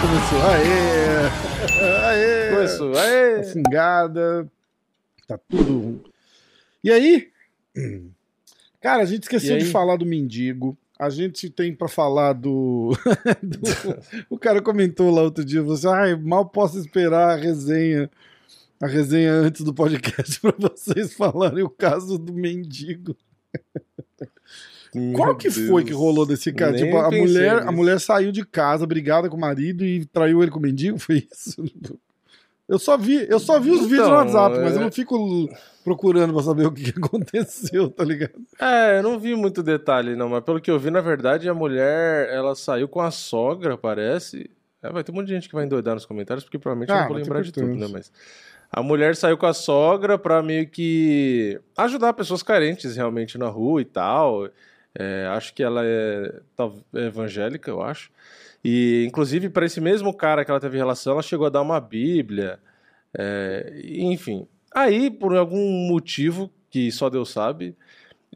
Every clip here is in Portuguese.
começou. Aê! Aê! Começou. Aê! Fungada. Tá tudo. E aí? Cara, a gente esqueceu de falar do mendigo. A gente tem para falar do... do... o cara comentou lá outro dia, você, ai, mal posso esperar a resenha, a resenha antes do podcast para vocês falarem o caso do mendigo. Meu Qual que Deus. foi que rolou desse cara? Nem tipo, a mulher, nisso. a mulher saiu de casa, brigada com o marido e traiu ele com o mendigo? Foi isso? Eu só vi, eu só vi os então, vídeos no WhatsApp, é... mas eu não fico procurando pra saber o que aconteceu, tá ligado? É, eu não vi muito detalhe, não, mas pelo que eu vi, na verdade, a mulher, ela saiu com a sogra, parece. É, vai ter um monte de gente que vai endoidar nos comentários, porque provavelmente ah, eu não vou lembrar de tudo, né? Mas. A mulher saiu com a sogra pra meio que ajudar pessoas carentes realmente na rua e tal. É, acho que ela é, é evangélica, eu acho. E, inclusive, para esse mesmo cara que ela teve relação, ela chegou a dar uma Bíblia. É, enfim. Aí, por algum motivo que só Deus sabe,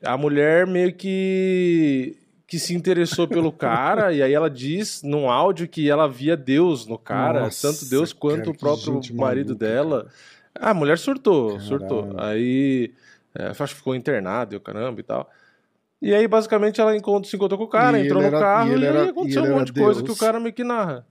a mulher meio que que se interessou pelo cara, e aí ela diz num áudio que ela via Deus no cara, Nossa, tanto Deus quanto cara, o próprio marido maluca, dela. Cara. A mulher surtou, Caralho. surtou. Aí é, acho que ficou internado e o caramba e tal. E aí, basicamente, ela encontrou, se encontrou com o cara, e entrou no era, carro e, e aí aconteceu um monte de coisa que o cara meio que narra.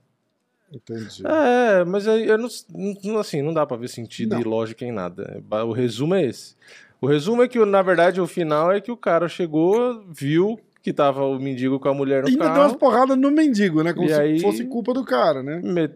Entendi. É, mas aí eu não, assim, não dá pra ver sentido não. e lógica em nada. O resumo é esse. O resumo é que, na verdade, o final é que o cara chegou, viu que tava o mendigo com a mulher no e carro. E deu umas porradas no mendigo, né? Como se aí, fosse culpa do cara, né? Met...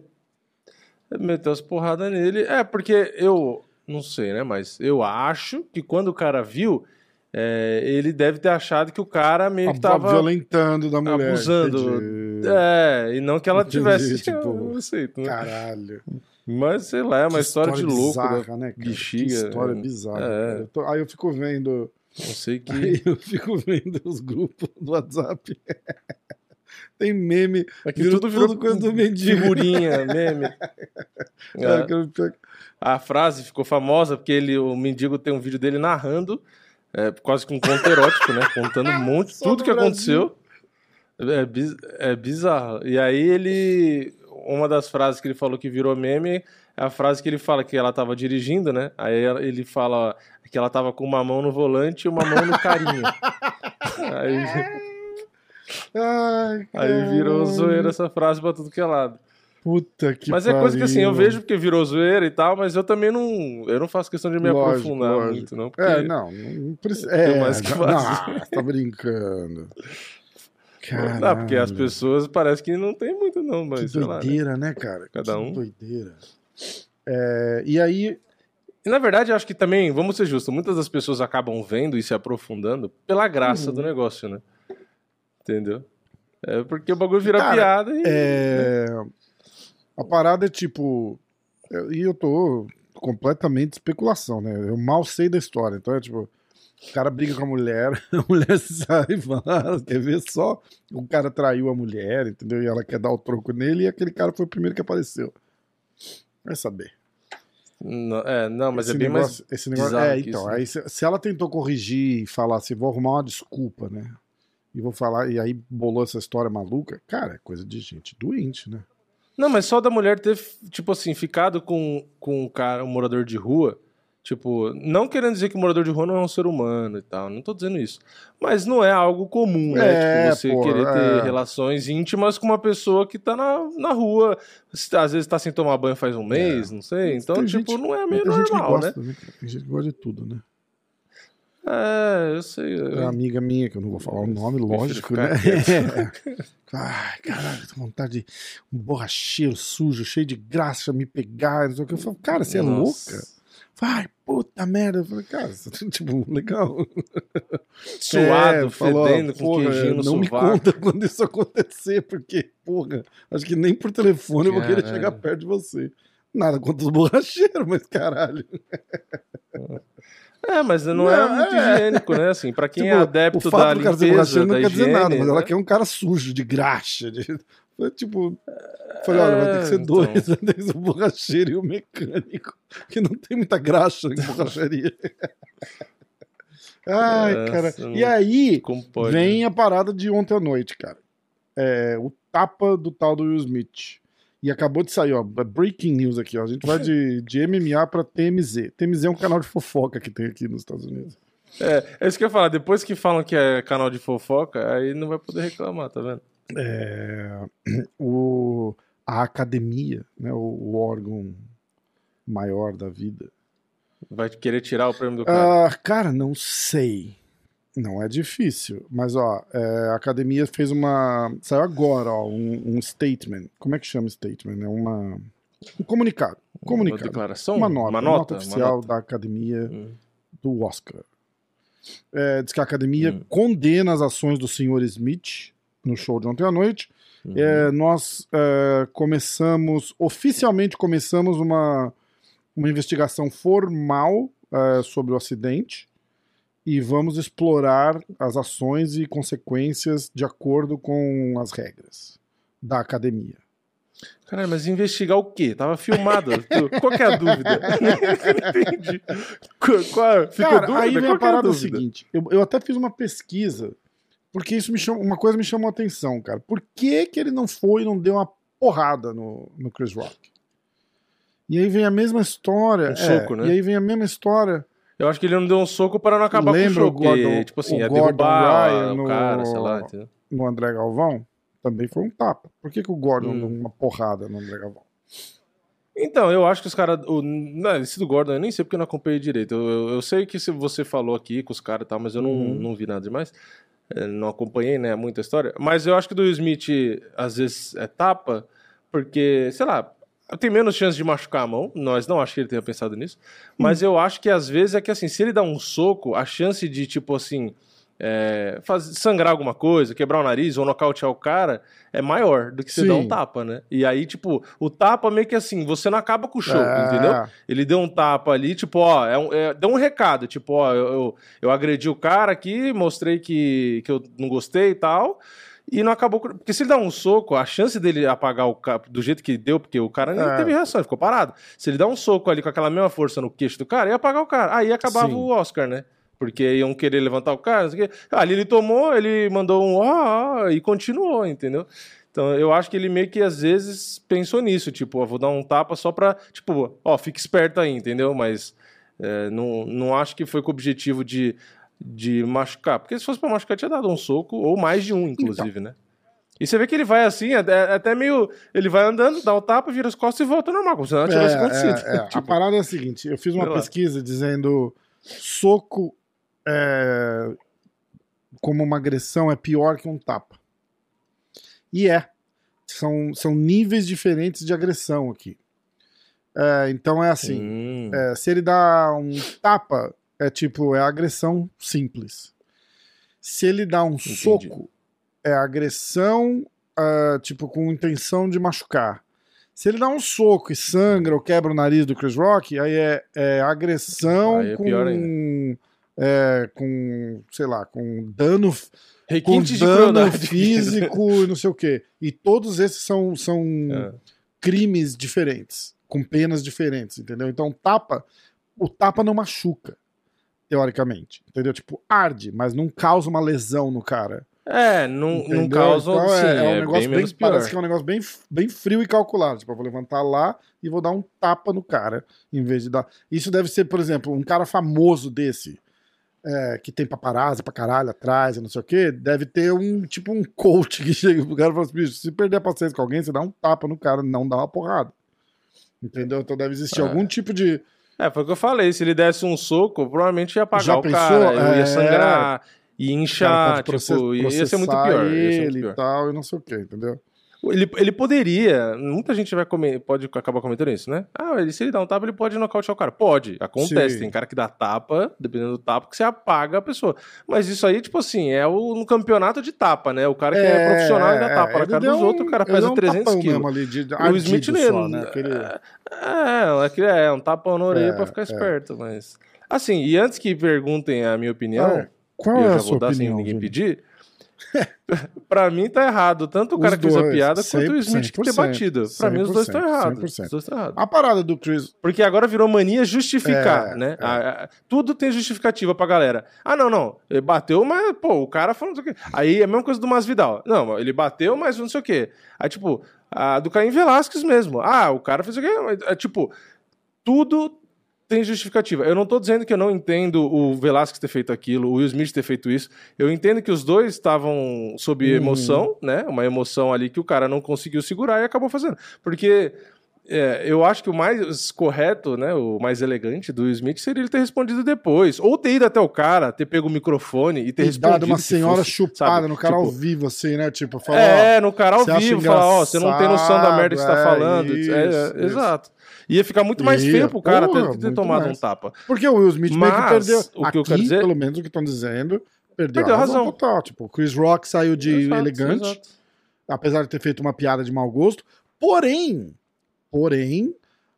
Meteu as porradas nele. É, porque eu não sei, né? Mas eu acho que quando o cara viu, é, ele deve ter achado que o cara meio que tava violentando da mulher, abusando. Entendi. É, e não que ela entendi, tivesse. Tipo, não sei, né? Caralho. Mas sei lá, é uma história, história, de louco, bizarra, né, cara? Bexiga. Que história bizarra. É. Eu tô, aí eu fico vendo. Não sei que. Aí eu fico vendo os grupos do WhatsApp. Tem meme. Aqui tudo virou tudo coisa do mendigo. Figurinha, meme. É. A frase ficou famosa porque ele, o mendigo tem um vídeo dele narrando é, quase que um conto erótico, né? Contando um monte, tudo que aconteceu. É, biz, é bizarro. E aí ele. Uma das frases que ele falou que virou meme é a frase que ele fala que ela tava dirigindo, né? Aí ele fala que ela tava com uma mão no volante e uma mão no carinho. aí, Ai, aí virou zoeira essa frase pra tudo que é lado. Puta que Mas é coisa que assim, eu vejo porque virou zoeira e tal, mas eu também não. Eu não faço questão de me lógico, aprofundar lógico. muito, não. É, não, não precisa. É, mais que não, não, tá brincando. Caralho. Não, porque as pessoas parece que não tem muito, não, mas. Que doideira, lá, né? né, cara? Cada que um. doideira. É, e aí. Na verdade, acho que também, vamos ser justos, muitas das pessoas acabam vendo e se aprofundando pela graça uhum. do negócio, né? Entendeu? É porque o bagulho vira cara, piada e. É. Né? A parada é tipo. E eu tô completamente especulação, né? Eu mal sei da história. Então é tipo. O cara briga com a mulher, a mulher sai e fala, quer ver só? O cara traiu a mulher, entendeu? E ela quer dar o troco nele e aquele cara foi o primeiro que apareceu. Vai saber. Não, é, não, mas esse é bem negócio, mais. Esse negócio, é, então. Isso, aí se, se, ela tentou corrigir e falar assim, vou arrumar uma desculpa, né? E vou falar, e aí bolou essa história maluca, cara, é coisa de gente doente, né? Não, mas só da mulher ter, tipo assim, ficado com, com um cara, um morador de rua. Tipo, não querendo dizer que o morador de rua não é um ser humano e tal, não tô dizendo isso. Mas não é algo comum, né? É, tipo, você querer ter é. relações íntimas com uma pessoa que tá na, na rua, às vezes tá sem tomar banho faz um mês, é. não sei. Então, Tem tipo, gente, não é meio normal, gosta, né? Tem gente que gosta de tudo, né? É, eu sei. É uma amiga minha, que eu não vou falar o nome, lógico, né? Ai, caralho, tô vontade de um borracheiro sujo, cheio de graça me pegar. Não sei o que. Eu falo, cara, você é Nossa. louca? Vai, puta merda. Eu falei, cara, tipo, legal. Suado, é, fedendo, com porra, queijinho no Não sovaco. me conta quando isso acontecer, porque, porra, acho que nem por telefone eu vou querer chegar perto de você. Nada contra os borracheiros, mas caralho. É, mas não, é não é muito é. higiênico, né? Assim, pra quem é tipo, é adepto da limpeza, não quer dizer nada, mas né? ela quer um cara sujo, de graxa. De... Foi tipo. Falei, olha, vai ter que ser é, dois, então... vai ter que ser o borracheiro e o mecânico. Que não tem muita graxa em borracharia. Ai, cara. E aí vem a parada de ontem à noite, cara. É, o tapa do tal do Will Smith. E acabou de sair, ó, breaking news aqui, ó. A gente vai de, de MMA pra TMZ. TMZ é um canal de fofoca que tem aqui nos Estados Unidos. É, é isso que eu ia falar. Depois que falam que é canal de fofoca, aí não vai poder reclamar, tá vendo? É, o, a academia, né, o, o órgão maior da vida, Vai querer tirar o prêmio do cara? Uh, cara, não sei. Não é difícil. Mas, ó, é, a academia fez uma. Saiu agora, ó, um, um, statement. Como é que chama statement? É uma. Um comunicado. Um comunicado. Uma declaração? Uma nota. Uma nota, uma nota oficial uma nota. da academia hum. do Oscar. É, diz que a academia hum. condena as ações do senhor Smith no show de ontem à noite. Uhum. É, nós é, começamos, oficialmente começamos uma uma investigação formal uh, sobre o acidente e vamos explorar as ações e consequências de acordo com as regras da academia. Caralho, mas investigar o quê? Tava filmado. Qual é a dúvida? Não entendi. Qual, fica Cara, dúvida? aí vem Qual a é parada é a seguinte. Eu, eu até fiz uma pesquisa, porque isso me chamou, uma coisa me chamou a atenção, cara. Por que, que ele não foi e não deu uma porrada no, no Chris Rock? E aí vem a mesma história. Um é, soco, né? E aí vem a mesma história. Eu acho que ele não deu um soco para não acabar Lembra com o soco. O Gordon, tipo assim, o Gordon Ryan o cara, no, sei lá. Entendeu? No André Galvão também foi um tapa. Por que, que o Gordon hum. deu uma porrada no André Galvão? Então, eu acho que os caras. Esse do Gordon eu nem sei porque eu não acompanhei direito. Eu, eu, eu sei que você falou aqui com os caras e tal, mas eu não, uhum. não vi nada demais. É, não acompanhei, né? Muita história. Mas eu acho que do Smith, às vezes, é tapa, porque, sei lá, tem menos chance de machucar a mão, nós não acho que ele tenha pensado nisso, mas hum. eu acho que às vezes é que assim, se ele dá um soco, a chance de tipo assim, é, fazer, sangrar alguma coisa, quebrar o nariz ou nocautear o cara é maior do que você Sim. dar um tapa, né? E aí, tipo, o tapa meio que assim, você não acaba com o show, é. entendeu? Ele deu um tapa ali, tipo, ó, é um, é, deu um recado, tipo, ó, eu, eu, eu agredi o cara aqui, mostrei que, que eu não gostei e tal. E não acabou. Porque se ele dá um soco, a chance dele apagar o cara do jeito que deu, porque o cara nem é. teve reação, ele ficou parado. Se ele dá um soco ali com aquela mesma força no queixo do cara, ia apagar o cara. Aí acabava Sim. o Oscar, né? Porque iam querer levantar o cara, não sei o quê. Ali ele tomou, ele mandou um ó, ó e continuou, entendeu? Então eu acho que ele meio que às vezes pensou nisso, tipo, ó, vou dar um tapa só pra, tipo, ó, fique esperto aí, entendeu? Mas é, não, não acho que foi com o objetivo de de machucar. Porque se fosse pra machucar, tinha dado um soco, ou mais de um, inclusive, então. né? E você vê que ele vai assim, até, até meio. Ele vai andando, dá o um tapa, vira as costas e volta normal, como se nada tivesse é, acontecido. É, é. tipo, a parada é a seguinte: eu fiz uma pesquisa dizendo soco é, como uma agressão é pior que um tapa. E é. São, são níveis diferentes de agressão aqui. É, então é assim: hum. É, se ele dá um tapa, é tipo, é agressão simples. Se ele dá um Entendi. soco, é agressão, uh, tipo, com intenção de machucar. Se ele dá um soco e sangra ou quebra o nariz do Chris Rock, aí é, é agressão aí é com, é, com, sei lá, com dano, com dano físico e não sei o quê. E todos esses são, são é. crimes diferentes, com penas diferentes, entendeu? Então, tapa, o tapa não machuca teoricamente. Entendeu? Tipo, arde, mas não causa uma lesão no cara. É, não, não causa. Então, é, sim, é, um negócio bem, bem parece que é um negócio bem, bem frio e calculado. Tipo, eu vou levantar lá e vou dar um tapa no cara, em vez de dar. Isso deve ser, por exemplo, um cara famoso desse. É, que tem paparazzi pra caralho atrás, não sei o que, deve ter um tipo um coach que chega pro cara e fala assim: bicho, se perder a paciência com alguém, você dá um tapa no cara, não dá uma porrada. Entendeu? Então deve existir é. algum tipo de, é, foi o que eu falei. Se ele desse um soco, provavelmente ia apagar Já o pensou? cara, é... ia sangrar, ia inchar, tipo, ia ser muito pior. Ele ia ser muito pior. e tal, e não sei o que, entendeu? Ele, ele poderia, muita gente vai comer, pode acabar comentando isso, né? Ah, ele, se ele dá um tapa, ele pode nocautear o cara. Pode, acontece. Sim. Tem cara que dá tapa, dependendo do tapa, que você apaga a pessoa. Mas isso aí, tipo assim, é o, no campeonato de tapa, né? O cara que é, é profissional e dá tapa é, na cara dos um, outros, o cara pesa um 300 quilos. De, de o Smith só, né? Aquele... É, é, é, um tapão na orelha é, pra ficar é. esperto, mas... Assim, e antes que perguntem a minha opinião, qual eu é já vou dar opinião, sem ninguém pedir pra mim tá errado. Tanto o cara que fez a piada quanto o Smith que ter batido. Pra mim os dois estão errados. Os dois estão errados. A parada do Chris. Porque agora virou mania justificar, é, né? É. A, a, tudo tem justificativa pra galera. Ah, não, não. Ele bateu, mas, pô, o cara falou não sei o quê. Aí é a mesma coisa do Masvidal. Não, ele bateu, mas não sei o quê. Aí, tipo, a do Caim Velasquez mesmo. Ah, o cara fez o quê? É, tipo, tudo tem justificativa. Eu não estou dizendo que eu não entendo o Velasquez ter feito aquilo, o Will Smith ter feito isso. Eu entendo que os dois estavam sob uhum. emoção, né? Uma emoção ali que o cara não conseguiu segurar e acabou fazendo. Porque é, eu acho que o mais correto, né, o mais elegante do Will Smith seria ele ter respondido depois. Ou ter ido até o cara, ter pego o microfone e ter e respondido. Dado uma senhora fosse, chupada sabe? no cara tipo, ao vivo, assim, né? Tipo, falar. É, no cara ao vivo, falar, ó, você não tem noção da merda que você tá é, falando. É, isso, é, isso. Exato. Ia ficar muito mais Ia. feio pro cara Porra, ter, ter tomado mais. um tapa. Porque o Will Smith Mas, meio que perdeu. O que Aqui, eu quero dizer... pelo menos o que estão dizendo, perdeu, perdeu a razão, razão. total. Tipo, Chris Rock saiu de exato, elegante, exato. apesar de ter feito uma piada de mau gosto. Porém, porém,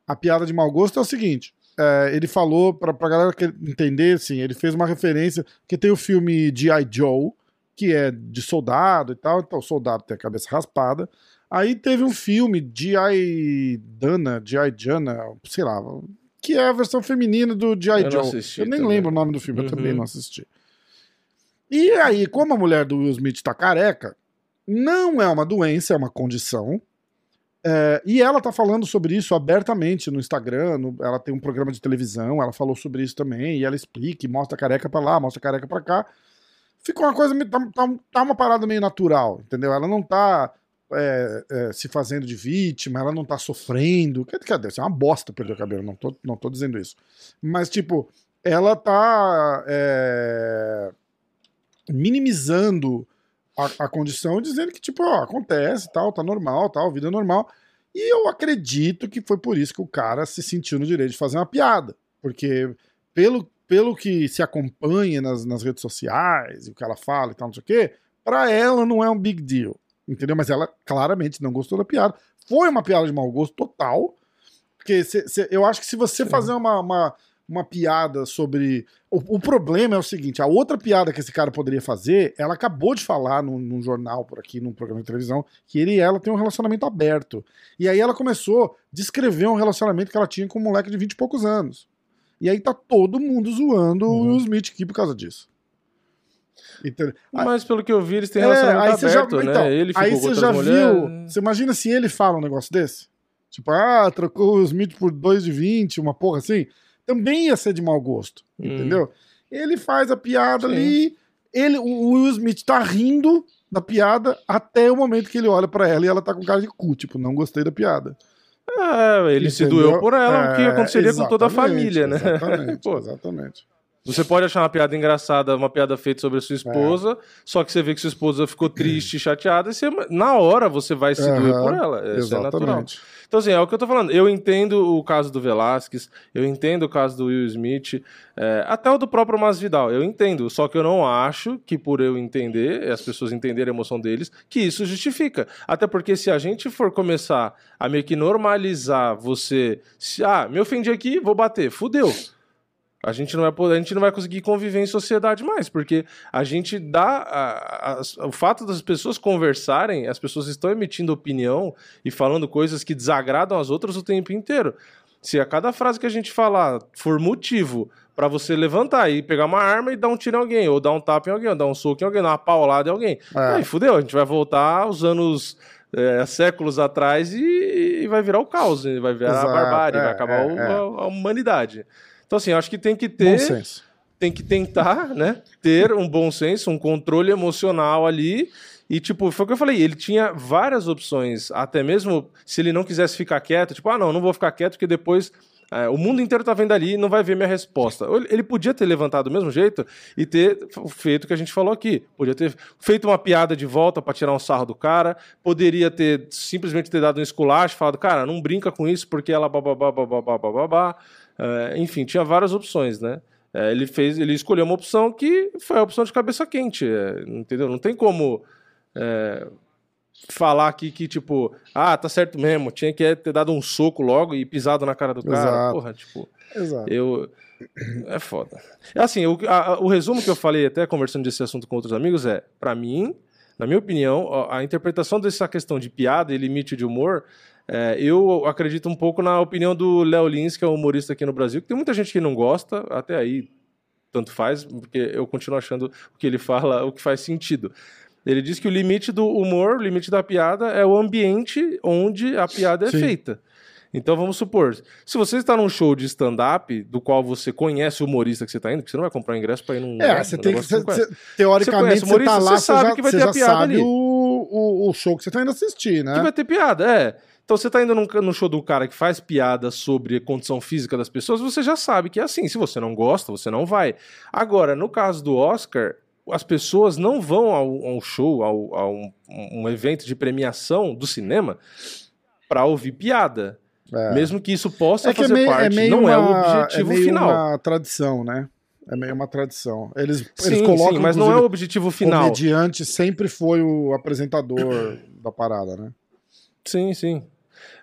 a piada de mau gosto é o seguinte. É, ele falou, pra, pra galera entender, assim, ele fez uma referência, que tem o filme G.I. Joe, que é de soldado e tal, então o soldado tem a cabeça raspada, Aí teve um filme, G.I. Dana, G.I. Jana, sei lá, que é a versão feminina do G.I. Joe. eu nem também. lembro o nome do filme, uhum. eu também não assisti. E aí, como a mulher do Will Smith tá careca, não é uma doença, é uma condição. É, e ela tá falando sobre isso abertamente no Instagram, no, ela tem um programa de televisão, ela falou sobre isso também, e ela explica, e mostra careca pra lá, mostra careca pra cá. Ficou uma coisa, tá, tá, tá uma parada meio natural, entendeu? Ela não tá é, é, se fazendo de vítima, ela não tá sofrendo. Cadê? Isso é uma bosta perder o cabelo, não tô, não tô dizendo isso. Mas, tipo, ela tá é, minimizando a, a, condição, dizendo que, tipo, ó, acontece, tal, tá normal, tal, vida é normal. E eu acredito que foi por isso que o cara se sentiu no direito de fazer uma piada. Porque, pelo, pelo que se acompanha nas, nas redes sociais, e o que ela fala e tal, não sei o quê, pra ela não é um big deal entendeu? Mas ela claramente não gostou da piada. Foi uma piada de mau gosto total. Porque cê, cê, eu acho que se você Sim. fazer uma, uma, uma, piada sobre. O, o, problema é o seguinte: a outra piada que esse cara poderia fazer, ela acabou de falar num, num, jornal por aqui, num programa de televisão, que ele e ela têm um relacionamento aberto. E aí ela começou a descrever um relacionamento que ela tinha com um moleque de 20 e poucos anos. E aí tá todo mundo zoando uhum. o Will Smith aqui por causa disso. Então, Mas pelo que eu vi, eles têm é, relacionamento aberto, já, né? Então, ele ficou aí você já viu. Você imagina se ele fala um negócio desse? Tipo, ah, trocou o Smith por 2 de 20, uma porra assim. Também ia ser de mau gosto, hum. entendeu? Ele faz a piada Sim. ali, ele, o Will Smith tá rindo da piada até o momento que ele olha para ela e ela tá com cara de cu, tipo, não gostei da piada. É, ele Entendeu? se doeu por ela, é, o que aconteceria com toda a família, né? Exatamente, exatamente. Você pode achar uma piada engraçada, uma piada feita sobre a sua esposa, é. só que você vê que sua esposa ficou triste, chateada, e você, na hora você vai se doer por ela. Isso é natural. Então, assim, é o que eu tô falando. Eu entendo o caso do Velasquez, eu entendo o caso do Will Smith, é, até o do próprio Masvidal, eu entendo. Só que eu não acho que por eu entender, as pessoas entenderem a emoção deles, que isso justifica. Até porque se a gente for começar a meio que normalizar você, se, ah, me ofendi aqui, vou bater, fudeu. A gente não vai poder, a gente não vai conseguir conviver em sociedade mais, porque a gente dá a, a, o fato das pessoas conversarem, as pessoas estão emitindo opinião e falando coisas que desagradam as outras o tempo inteiro. Se a cada frase que a gente falar for motivo para você levantar e pegar uma arma e dar um tiro em alguém, ou dar um tapa em alguém, ou dar um soco em alguém, dar uma paulada em alguém, é. aí fudeu, a gente vai voltar aos anos é, séculos atrás e, e, vai virar o caos, vai virar Exato. a barbárie, é, vai acabar é, o, é. a, a humanidade. Então, assim, acho que tem que ter. Bom senso. Tem que tentar, né? Ter um bom senso, um controle emocional ali. E, tipo, foi o que eu falei, ele tinha várias opções, até mesmo se ele não quisesse ficar quieto, tipo, ah, não, não vou ficar quieto, porque depois é, o mundo inteiro tá vendo ali e não vai ver minha resposta. Ele podia ter levantado do mesmo jeito e ter feito o que a gente falou aqui. Podia ter feito uma piada de volta para tirar um sarro do cara. Poderia ter simplesmente ter dado um esculacho, falado, cara, não brinca com isso porque ela bababá, bababá, bababá. Uh, enfim, tinha várias opções, né? Uh, ele fez, ele escolheu uma opção que foi a opção de cabeça quente, uh, entendeu? Não tem como falar aqui que, tipo, ah, tá certo mesmo, tinha que ter dado um soco logo e pisado na cara do cara. Exato. Porra, tipo, Exato. eu. É foda. É assim, o, a, o resumo que eu falei, até conversando desse assunto com outros amigos, é: para mim, Na minha opinião, a interpretação dessa questão de piada e limite de humor, é, eu acredito um pouco na opinião do Léo Lins, que é um humorista aqui no Brasil, que tem muita gente que não gosta, até aí tanto faz, porque eu continuo achando o que ele fala o que faz sentido. Ele diz que o limite do humor, o limite da piada é o ambiente onde a piada é Sim. feita. Então vamos supor, se você está num show de stand-up, do qual você conhece o humorista que você está indo, porque você não vai comprar ingresso para ir num. É, você tem que. Você, você, teoricamente, você, está lá, você sabe já, que vai ter a piada ali. O, o, o, show que você está indo assistir, né? Que vai ter piada, é. Então você está indo num, no show do cara que faz piada sobre a condição física das pessoas, você já sabe que é assim. Se você não gosta, você não vai. Agora, no caso do Oscar, as pessoas não vão ao, ao show, ao, a um, um evento de premiação do cinema para ouvir piada. É. Mesmo que isso possa é que é fazer é meio, parte, é não uma, é o objetivo é meio final. É uma tradição, né? É meio uma tradição. Eles, sim, eles colocam. Sim, mas não é o objetivo final. O comediante sempre foi o apresentador da parada, né? Sim, sim.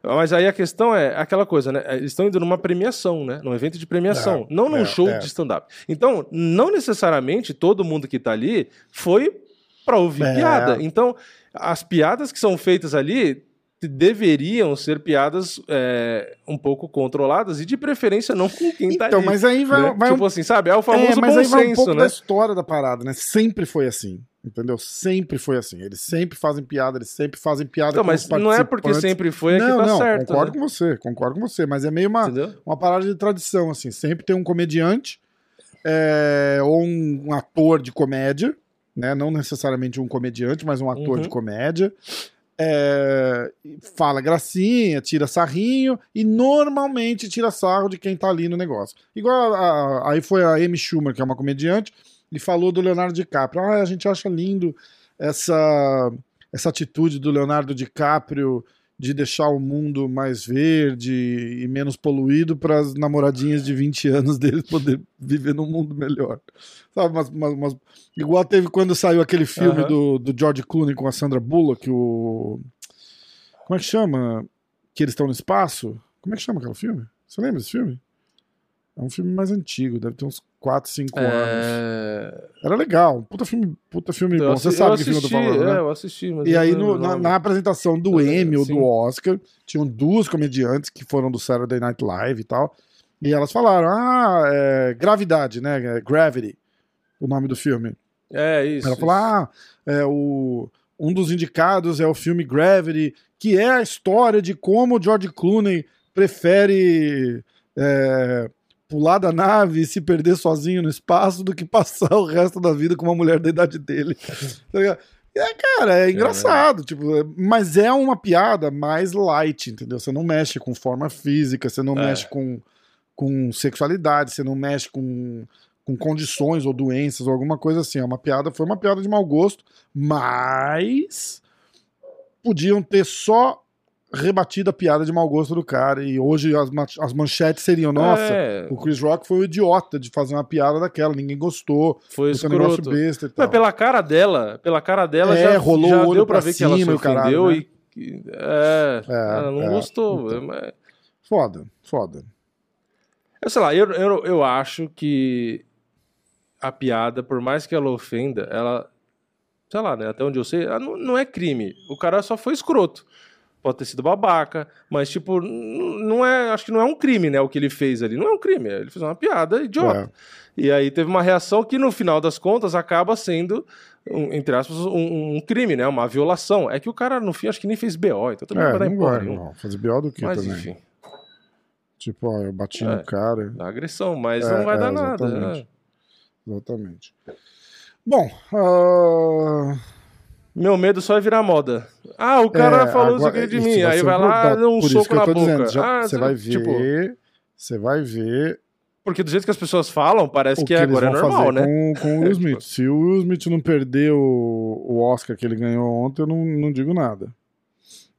Mas aí a questão é aquela coisa, né? Eles estão indo numa premiação, né? Num evento de premiação, é, não num é, show de stand-up. Então, não necessariamente todo mundo que tá ali foi para ouvir piada. Então, as piadas que são feitas ali deveriam ser piadas é, um pouco controladas e de preferência não com quem então, tá ali. Então, mas aí vai, né? vai tipo um... assim, sabe? É o famoso é, mas bom aí vai senso, um pouco né? da história da parada, né? Sempre foi assim. Entendeu? Sempre foi assim. Eles sempre fazem piada, eles sempre fazem piada com mas não é porque sempre foi é não, que tá não, certo. Concordo né? com você, concordo com você. Mas é meio uma, uma parada de tradição, assim. Sempre tem um comediante é, ou um, um, ator de comédia, né? Não necessariamente um comediante, mas um ator uhum. de comédia é, fala gracinha, tira sarrinho e normalmente tira sarro de quem tá ali no negócio. Igual a, a, aí foi a Amy Schumer, que é uma comediante, e falou do Leonardo DiCaprio. Ah, a gente acha lindo essa, essa atitude do Leonardo DiCaprio de deixar o mundo mais verde e menos poluído para as namoradinhas de 20 anos dele poder viver num mundo melhor. Sabe, mas, mas, mas igual teve quando saiu aquele filme do, do George Clooney com a Sandra Bullock, o. Como é que chama? Que eles estão no espaço? Como é que chama aquele filme? Você lembra desse filme? É um filme mais antigo, deve ter uns 4, 5 é... anos. Era legal, puta filme, puta filme bom. Você sabe assisti, que filme eu tô falando, né? É, eu assisti. e aí, no, na, na, apresentação do Emmy ou do Oscar, tinham duas comediantes que foram do Saturday Night Live e tal. E elas falaram: ah, é, Gravidade, né? É Gravity, o nome do filme. É, isso. Ela falou: ah, é, o, um dos indicados é o filme Gravity, que é a história de como o George Clooney prefere. É, pular da nave e se perder sozinho no espaço do que passar o resto da vida com uma mulher da idade dele. Tá é, cara, é engraçado, é. tipo, mas é uma piada mais light, entendeu? Você não mexe com forma física, você não é. mexe com, com sexualidade, você não mexe com, com condições ou doenças ou alguma coisa assim. É uma piada, foi uma piada de mau gosto, mas podiam ter só rebatida a piada de mau gosto do cara. E hoje as, as manchetes seriam: nossa, é. o Chris Rock foi o idiota de fazer uma piada daquela, ninguém gostou. Foi esse negócio besta e tal. Mas pela cara dela, pela cara dela, é, já, rolou já o olho deu pra, pra ver que ela se ofendeu caralho, né? e. É, é ela não é, gostou. Então. Mas... Foda, foda. Eu sei lá, eu, eu, eu acho que a piada, por mais que ela ofenda, ela. Sei lá, né? Até onde eu sei, não, não é crime. O cara só foi escroto pode ter sido babaca, mas, tipo, não é. Acho que não é um crime, né? O que ele fez ali. Não é um crime, ele fez uma piada idiota. É. E aí teve uma reação que, no final das contas, acaba sendo, um, entre aspas, um, um, crime, né? Uma violação. É que o cara, no fim, acho que nem fez BO, então também é, não vai dar vai, não. Fazer BO do que mas, também? Enfim. Tipo, ó, eu bati é, no cara. Agressão, mas não vai dar nada. Exatamente. Exatamente. Bom, uh... Meu medo só é virar moda. Ah, o cara é, falou isso aqui de mim. Aí vai lá, dá um soco na boca. Ah, você vai ver. Tipo, você vai ver. Porque do jeito que as pessoas falam, parece que, que agora é normal, né? Com, com o Will Smith. Se o Will Smith não perder o, o Oscar que ele ganhou ontem, eu não, não digo nada.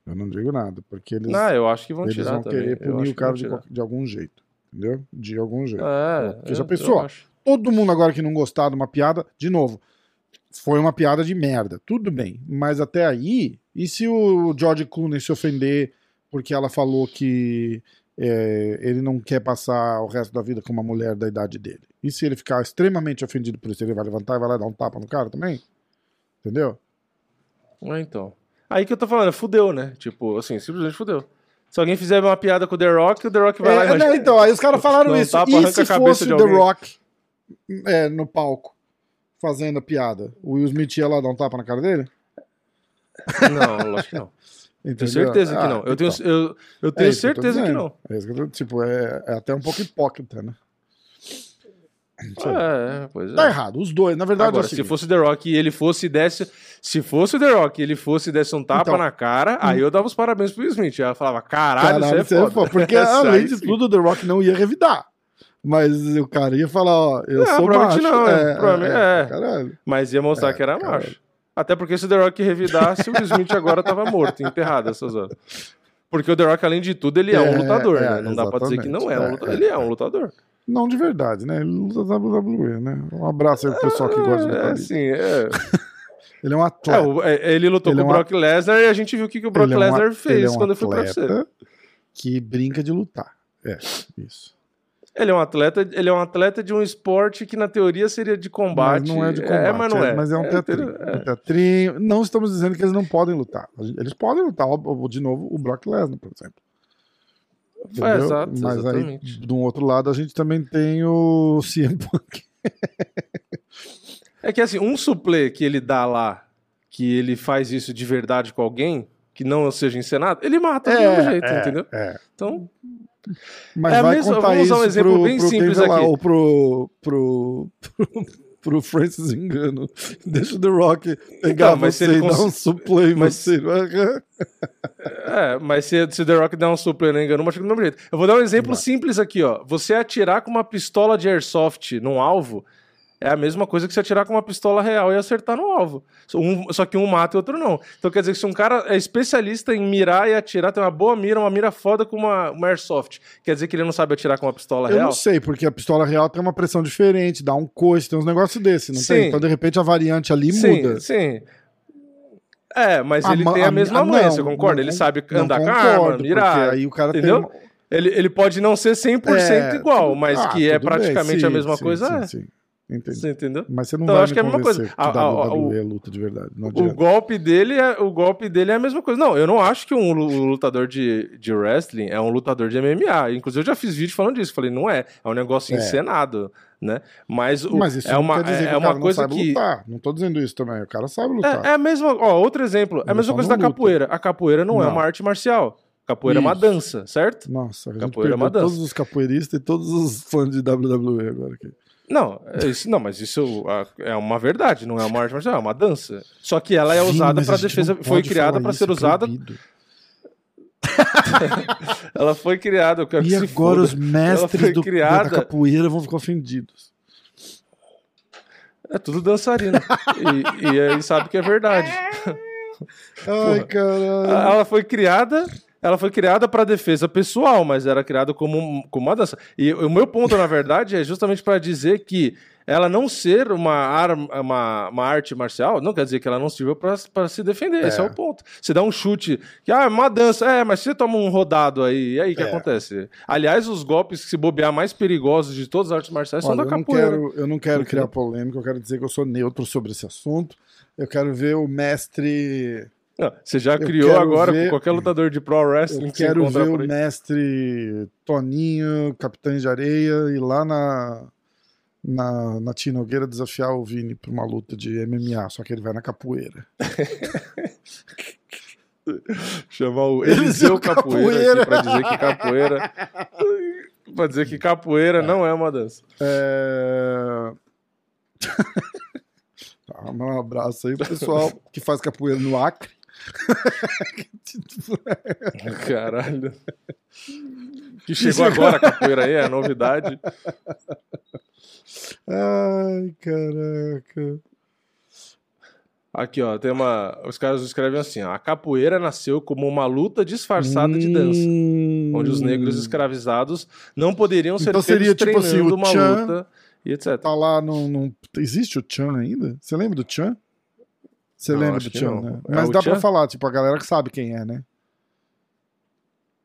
Eu não digo nada. Porque eles. Não, eu acho que vão eles tirar. Eles vão querer punir o cara de, de, algum jeito. Entendeu? De algum jeito. É, porque já pensou? Todo mundo agora que não gostar de uma piada, de novo foi uma piada de merda. Tudo bem. Mas até aí, e se o George Clooney se ofender porque ela falou que é, ele não quer passar o resto da vida com uma mulher da idade dele? E se ele ficar extremamente ofendido por isso, ele vai levantar e vai lá dar um tapa no cara também? Entendeu? Ah, então. Aí que eu tô falando, fudeu, né? Tipo, assim, simplesmente fudeu. Se alguém fizer uma piada com o The Rock, o The Rock vai é, lá e vai... Não, então, aí os caras falaram isso. Tapa, e se fosse o The Rock é, no palco fazendo a piada, o Will Smith ia lá dar um tapa na cara dele? Não, lógico que não. Entendeu? Tenho certeza ah, que não. Eu tenho, então. eu, eu tenho é certeza que, que não. É isso que eu tô, tipo, é, é até um pouco hipócrita, né? É, pois é. Tá errado, os dois. Na verdade, Agora, é se fosse The Rock e ele fosse desse. Se fosse The Rock e ele fosse desse um tapa então, na cara, hum. aí eu dava os parabéns pro Will Smith. Ela falava, caralho, caralho você é, é foda. Porque além de tudo, The Rock não ia revidar. Mas o cara ia falar, ó, eu não, sou macho. Não, é, provavelmente é, é. Mas ia mostrar que era caralho. macho. Até porque se o The Rock revidasse, o Will Smith agora tava morto, enterrado essas horas. Porque o The Rock, além de tudo, ele é, um lutador, né? Não dá pra dizer que não é um lutador. Ele é um lutador. Não de verdade, né? Ele luta WWE, né? Um abraço aí pro pessoal que gosta de lutar. É, sim, é. ele é um atleta. É, ele lutou ele com é o Brock Lesnar e a gente viu o que, que o Brock é Lesnar fez é quando foi pra você. Que brinca de lutar. É, isso. Ele é um atleta, ele é um atleta de um esporte que na teoria seria de combate. Mas não é de combate. É, mas não é. Mas é um teatrinho. É. Um teatrinho. Não estamos dizendo que eles não podem lutar. Eles podem lutar, de novo, o Brock Lesnar, por exemplo. É, exato, Mas exatamente. aí, de um outro lado, a gente também tem o CM Punk. é que assim, um suplê que ele dá lá, que ele faz isso de verdade com alguém, que não seja encenado, ele mata é, do mesmo jeito, é, entendeu? É. Então. Mas é vai mesmo, contar vamos usar um exemplo pro, bem pro simples aqui. Lá, ou pro, pro, pro, pro Francis Engano. Deixa o The Rock pegar então, você e cons... dar um suplay, mas... você. é, mas se, se o The Rock der um suplay no Engano, machuca do mesmo jeito. Eu vou dar um exemplo simples aqui, ó. Você atirar com uma pistola de airsoft num alvo é a mesma coisa que você atirar com uma pistola real e acertar no alvo. Um, só que um mata e outro não. Então quer dizer que se um cara é especialista em mirar e atirar, tem uma boa mira, uma mira foda com uma, uma airsoft, quer dizer que ele não sabe atirar com uma pistola real? Eu não sei, porque a pistola real tem uma pressão diferente, dá um coice, tem uns negócios desse, não sim. tem? Então de repente a variante ali sim, muda. Sim, É, mas a ele tem a mesma a, manha, você concorda? Não, ele sabe andar com a arma, mirar. Aí o cara entendeu? tem. Ele, ele pode não ser 100% é, igual, mas ah, que é praticamente sim, a mesma coisa. Sim, é. Entendi. Você entendeu? Mas você não então, vai acho que é a mesma coisa. A, a, a, é luta de verdade. o golpe dele é o golpe dele é a mesma coisa. Não, eu não acho que um lutador de, de wrestling é um lutador de MMA. Inclusive eu já fiz vídeo falando disso. Falei, não é, é um negócio é. encenado, né? Mas, o, Mas isso é uma é, é uma coisa que lutar. não tô dizendo isso também. O cara sabe lutar. É, é a mesma, ó, outro exemplo, é a mesma coisa da luta. capoeira. A capoeira não, não, é uma arte marcial. Capoeira Isso. é uma dança, certo? Nossa, a gente capoeira é uma dança. todos os capoeiristas e todos os fãs de WWE agora aqui. Não, é isso, não, mas isso é uma verdade, não é uma arte marcial, é uma dança. Só que ela é Sim, usada para defesa, foi criada para ser é usada. ela foi criada. Eu quero e que agora os mestres do, criada... da capoeira vão ficar ofendidos. É tudo dançarina. e, e aí sabe que é verdade. Ai, caralho. Ela foi criada ela foi criada para defesa pessoal, mas era criada como, como uma dança. E o meu ponto, na verdade, é justamente para dizer que ela não ser uma, arma, uma, uma arte marcial não quer dizer que ela não sirva para se defender. É. Esse é o ponto. Você dá um chute, que ah, é uma dança, é, mas você toma um rodado aí, e aí o que é. acontece? Aliás, os golpes que se bobear mais perigosos de todas as artes marciais Olha, são da capoeira. Não quero, eu não quero criar polêmica, eu quero dizer que eu sou neutro sobre esse assunto. Eu quero ver o mestre não, você já criou agora ver, com qualquer lutador de pro wrestling eu que quero ver o mestre Toninho, Capitães de Areia, e lá na, na, na Tia Nogueira desafiar o Vini para uma luta de MMA, só que ele vai na capoeira. Chamar o Eliseu Capoeira, capoeira. para dizer que capoeira. para dizer que capoeira não é uma dança. É... tá, um abraço aí pro pessoal que faz capoeira no Acre. Caralho. Que chegou agora a capoeira aí, é novidade. Ai, caraca. Aqui, ó, tem uma. Os caras escrevem assim: ó, a capoeira nasceu como uma luta disfarçada hum... de dança, onde os negros escravizados não poderiam ser então seria, tipo assim, uma Chan luta e etc. Tá lá no, Existe o Chan ainda? Você lembra do Chan? Você não, lembra do Tchan, né? É Mas dá Tchan? pra falar, tipo, a galera que sabe quem é, né?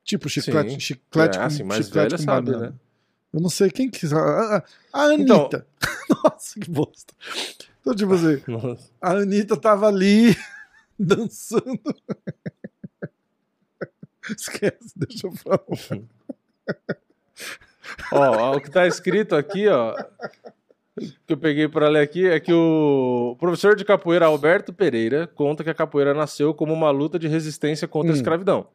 Tipo, chiclete, Sim. chiclete é, com, assim, chiclete com sabe, banana. Né? Eu não sei quem que... A, a, a Anitta. Então... Nossa, que bosta. Então, tipo assim, Nossa. a Anitta tava ali dançando. Esquece, deixa eu falar. ó, o que tá escrito aqui, ó, que eu peguei para ler aqui é que o professor de capoeira Alberto Pereira conta que a capoeira nasceu como uma luta de resistência contra hum. a escravidão.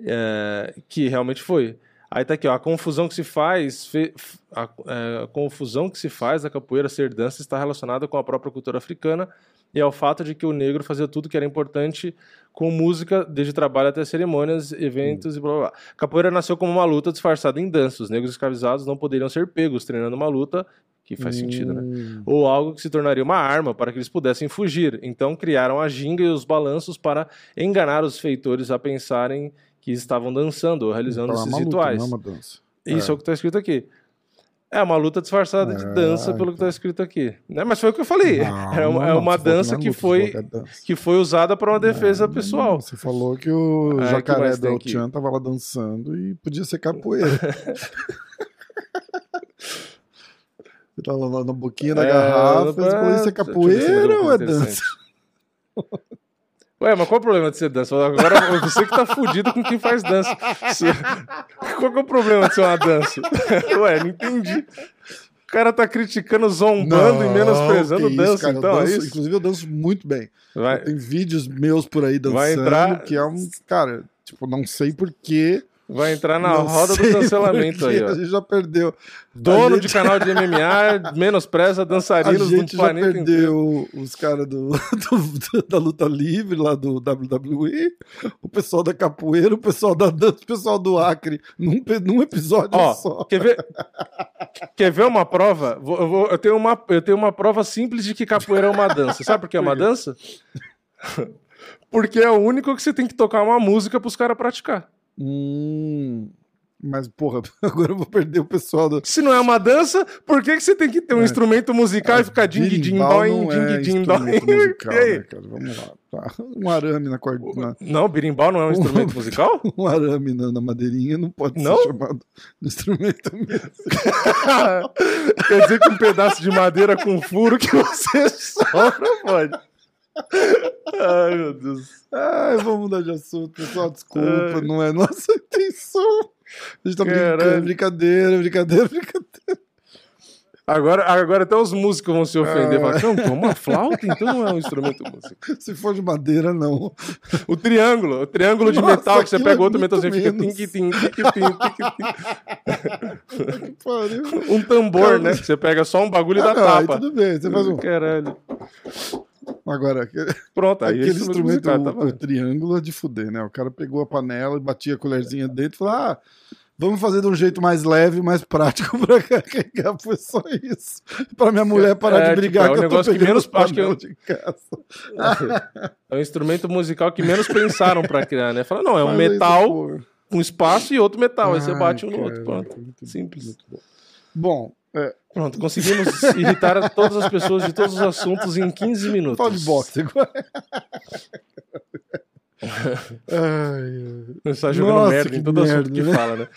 É, que realmente foi. Aí tá aqui, ó, a confusão que se faz, fe, a, é, a, confusão que se faz da capoeira ser dança está relacionada com a própria cultura africana e ao fato de que o negro fazia tudo que era importante com música, desde trabalho até cerimônias, eventos hum. e blá blá blá. Capoeira nasceu como uma luta disfarçada em dança. Os negros escravizados não poderiam ser pegos treinando uma luta que faz hum. sentido, né? Hum. Ou algo que se tornaria uma arma para que eles pudessem fugir. Então criaram a ginga e os balanços para enganar os feitores a pensarem que estavam dançando ou realizando então, é esses rituais. Não é Isso é. é o que está escrito aqui. É uma luta disfarçada de dança, pelo que está escrito aqui. Né? Mas foi o que eu falei. Não, é uma, é uma dança que, foi, que foi usada para uma defesa não, pessoal. Você falou que o é, jacaré do Chan estava lá dançando e podia ser capoeira. Você tá lá na boquinha da é, garrafa, você falou, isso é capoeira ou é dança? Ué, mas qual é o problema de ser dança? Agora você que tá fudido com quem faz dança. Qual que é o problema de ser uma dança? Ué, não entendi. O cara tá criticando, zombando não, e menosprezando dança, cara, então é danço, é isso? Inclusive eu danço muito bem. Vai. Tem vídeos meus por aí dançando, entrar... que é um... Cara, tipo, não sei porquê Vai entrar na não roda do cancelamento aí, ó. A gente já perdeu. Dono gente... de canal de MMA menospreza dançarinos do planeta A gente já perdeu os caras do, do, da luta livre lá do WWE, o pessoal da capoeira, o pessoal da dança, o pessoal do Acre, num, num episódio ó, só. Quer ver, quer ver uma prova? Eu, vou, eu, tenho uma, eu tenho uma prova simples de que capoeira é uma dança. Sabe por que é uma dança? Porque é o único que você tem que tocar uma música para os caras praticar. Hum, mas, porra, agora eu vou perder o pessoal do. Se não é uma dança, por que, que você tem que ter um é. instrumento musical e ficar ding ding doing, ding ding doing? musical, né? Vamos lá. Tá. Um arame na corda. Na... Não, birimbau não é um instrumento musical? um arame na, na, madeirinha não pode não? ser chamado de instrumento musical. Quer dizer que um pedaço de madeira com furo que você sopra pode. Ai, meu Deus. Ai, vamos mudar de assunto, pessoal. Desculpa, Ai. não é nossa intenção. A gente tá brincando, brincadeira, brincadeira, brincadeira. Agora, agora até os músicos vão se ofender. Ah. Falar, uma flauta, então não é um instrumento musical. Se for de madeira, não. O triângulo, o triângulo de Nossa, metal que você pega é outro metalzinho e fica tim, tim, tim, tim, Um tambor, Cara, né? Você pega só um bagulho ah, da não, tapa. Tudo bem, você faz um. Caralho. Agora, Pronto, aí aquele instrumento, musical, tá o, o, triângulo é de fuder, né? O cara pegou a panela e batia a colherzinha dentro e falou: ah, vamos fazer de um jeito mais leve, mais prático pra carregar. Foi só isso. Pra minha mulher parar é, de brigar tipo, é um negócio que menos acho que eu... de casa. É o instrumento musical que menos pensaram pra criar, né? Fala, não, é um Mas metal, um espaço e outro metal. Ai, aí você bate um no outro. Pronto. Simples. Bom, é. Pronto, conseguimos irritar todas as pessoas de todos os assuntos em 15 minutos. Fala de boxe agora. Está jogando Nossa, merda em todo merda, assunto que né? fala, né?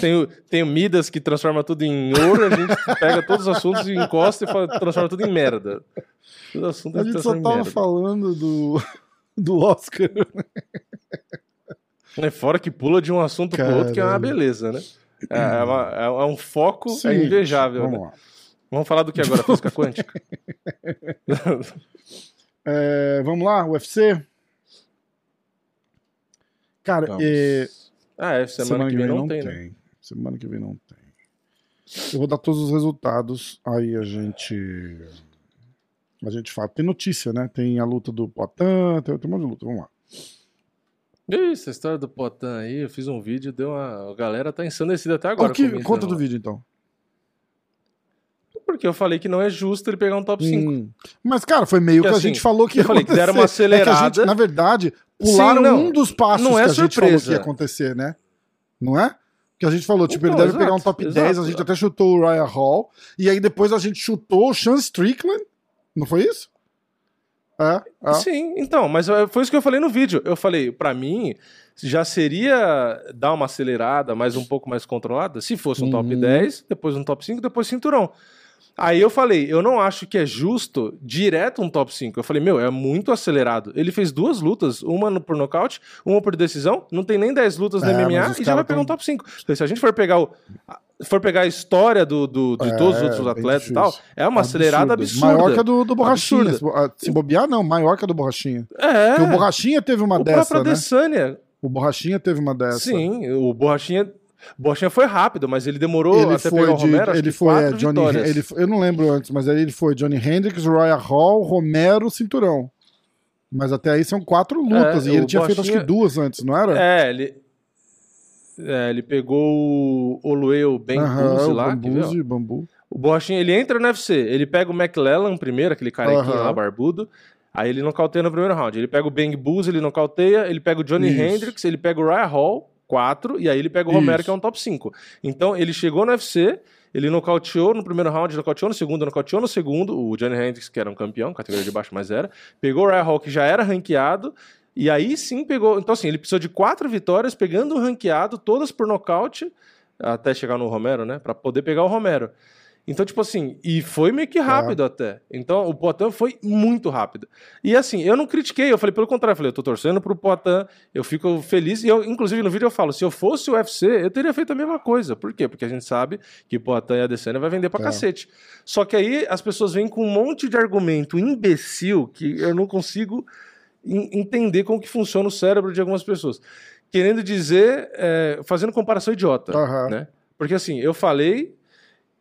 Tem o, tem o Midas que transforma tudo em ouro, a gente pega todos os assuntos e encosta e fala, transforma tudo em merda. Todo assunto a gente só tava falando do, do Oscar. É fora que pula de um assunto Caramba. pro outro, que é uma beleza, né? É, é, uma, é, é um foco Sim, é invejável. Vamos né? lá. Vamos falar do que agora? Física quântica? é, vamos lá, UFC? Cara, é... Ah, é, semana, semana que, vem, vem não, tem, tem. Né? Semana que vem não tem. Eu vou dar todos os resultados, aí a gente. A gente fala. Tem notícia, né? Tem a luta do Potan, tem, tem um monte de luta. Vamos lá. Isso, a história do Potan aí, eu fiz um vídeo, deu uma. A galera tá ensandecida até agora. Que... Conta do vídeo então. Porque eu falei que não é justo ele pegar um top 5. Hum. Mas, cara, foi meio que, que assim, a gente falou que ia Eu falei que deram uma acelerada. É gente, na verdade, pularam Sim, um dos passos não é que a gente falou que ia acontecer, né? Não é? Que a gente falou, tipo, então, ele deve exato, pegar um top exato, 10, a gente até chutou o Ryan Hall, e aí depois a gente chutou o Sean Strickland, não foi isso? É, é. Sim, então, mas foi isso que eu falei no vídeo. Eu falei, para mim, já seria dar uma acelerada, mas um pouco mais controlada, se fosse um top 10, uhum. depois um top 5, depois cinturão. Aí eu falei, eu não acho que é justo direto um top 5. Eu falei, meu, é muito acelerado. Ele fez duas lutas, uma por nocaute, uma por decisão, não tem nem 10 lutas é, no MMA e já vai pegar um top 5. Se a gente for pegar o for pegar a história do, do de é, todos os outros atletas e tal, é uma absurdo. acelerada absurda. Maior que a do, do Borrachinha. Absurda. Se bobear, não, maior que a do Borrachinha. É. Porque o Borrachinha teve uma o dessa, né? O Borrachinha teve uma dessa. Sim, o Borrachinha Borrachinha foi rápido, mas ele demorou ele até pegar o Romero, ele foi, é, Johnny, ele, eu não lembro antes, mas aí ele foi Johnny Hendricks, Royal Hall, Romero, Cinturão. Mas até aí são quatro lutas, é, e ele tinha feito acho que duas antes, não era? É, ele... É, ele pegou o Olueu Ben uhum, lá. Bambuzi, bambu. O Borrachinha, ele entra no UFC, ele pega o McLellan primeiro, aquele carequinho uhum. lá barbudo, aí ele nocauteia no primeiro round. Ele pega o Bang Booz, ele nocauteia, ele pega o Johnny Isso. Hendricks, ele pega o Ryan Hall, 4, e aí ele pega o Romero, Isso. que é um top 5. Então ele chegou no UFC, ele nocauteou no primeiro round, nocauteou no segundo, nocauteou no segundo, o Johnny Hendricks, que era um campeão, categoria de baixo, mas era, pegou o Ryan Hall, que já era ranqueado, e aí sim pegou. Então, assim, ele precisou de quatro vitórias, pegando o ranqueado, todas por nocaute, até chegar no Romero, né? Para poder pegar o Romero. Então, tipo assim, e foi meio que rápido até. Então, o Poitin foi muito rápido. E assim, eu não critiquei, eu falei pelo contrário, eu falei, eu tô torcendo pro Poitin, eu fico feliz. E eu, inclusive, no vídeo eu falo, se eu fosse o UFC, eu teria feito a mesma coisa. Por quê? Porque a gente sabe que o Poitin e a Adesanya vai vender pra é. cacete. Só que aí as pessoas vêm com um monte de argumento imbecil que eu não consigo entender como que funciona o cérebro de algumas pessoas. Querendo dizer, é, fazendo comparação idiota, uhum. né? Porque assim, eu falei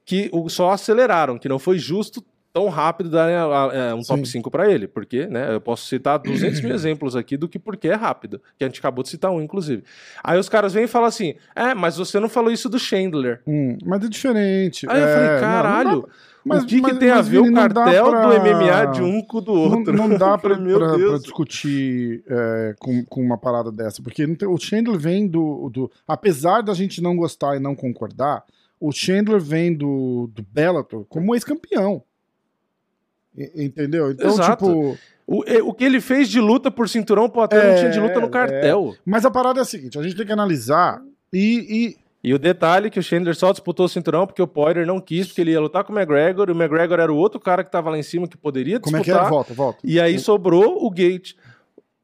que só aceleraram, que não foi justo tão rápido darem é, um Sim. top 5 para ele, porque, né, eu posso citar 200 mil exemplos aqui do que porque é rápido, que a gente acabou de citar um, inclusive. Aí os caras vêm e falam assim, é, mas você não falou isso do Chandler. Hum, mas é diferente. Aí é, eu falei, caralho... Não, não mas, o que, mas, que tem a ver o cartel pra... do MMA de um com o do outro? Não, não dá pra discutir é, com, com uma parada dessa, porque tem, o Chandler vem do, do. Apesar da gente não gostar e não concordar, o Chandler vem do, do Bellator como ex-campeão. Entendeu? Então, Exato. tipo. O, o que ele fez de luta por cinturão, pô, até é, não tinha de luta no é, cartel. É. Mas a parada é a seguinte: a gente tem que analisar e, e... E o detalhe é que o Chandler só disputou o cinturão porque o Poirier não quis, porque ele ia lutar com o McGregor, e o McGregor era o outro cara que tava lá em cima que poderia disputar. Como é que é? Volta, volta. E aí sobrou o Gate.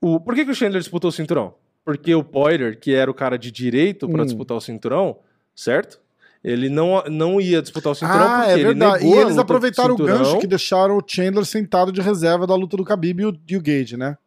O... Por que, que o Chandler disputou o cinturão? Porque o Poirier, que era o cara de direito para hum. disputar o cinturão, certo? Ele não, não ia disputar o cinturão ah, porque é verdade. ele negou E eles aproveitaram o gancho que deixaram o Chandler sentado de reserva da luta do Khabib e o, e o Gage, né?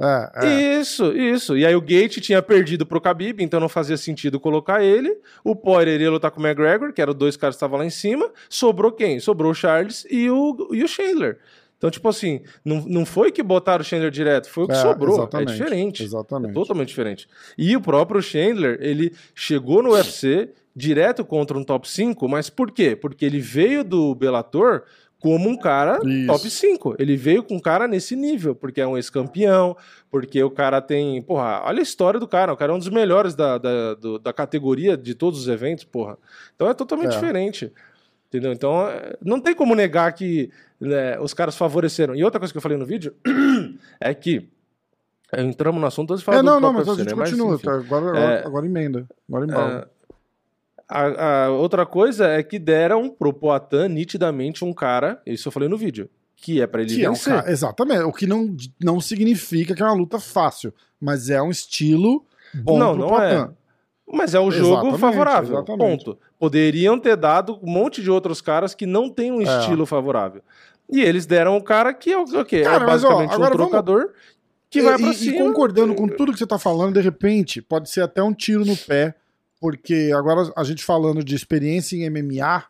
É, é. Isso, isso. E aí o Gate tinha perdido pro Khabib, então não fazia sentido colocar ele. O Poirier ia lutar com o McGregor, que eram dois caras que estavam lá em cima. Sobrou quem? Sobrou o Charles e o, e o Chandler. Então, tipo assim, não, não foi que botaram o Chandler direto, foi o que é, sobrou. É diferente. Exatamente. É totalmente diferente. E o próprio Chandler, ele chegou no UFC direto contra um top 5, mas por quê? Porque ele veio do Bellator como um cara Isso. top 5. Ele veio com um cara nesse nível, porque é um ex-campeão, porque o cara tem. Porra, olha a história do cara. O cara é um dos melhores da, da, do, da categoria de todos os eventos, porra. Então é totalmente é. diferente. Entendeu? Então, é, não tem como negar que né, os caras favoreceram. E outra coisa que eu falei no vídeo é que. Entramos no assunto antes de falar é, não, não, mas a gente né? continua. Mas, tá? agora, agora, é, agora emenda. Agora embala. É, a, a, outra coisa é que deram pro Poatan nitidamente um cara, isso eu falei no vídeo, que é para ele que vencer. É um cara, exatamente, o que não, não significa que é uma luta fácil, mas é um estilo bom não, pro não Poatan. É. Mas é o jogo exatamente, favorável, exatamente. ponto. Poderiam ter dado um monte de outros caras que não têm um é. estilo favorável. E eles deram o cara que é o okay, cara, é basicamente mas, ó, um trocador vamos... que vai pra e, cima. E concordando com tudo que você tá falando, de repente, pode ser até um tiro no pé porque agora a gente falando de experiência em MMA,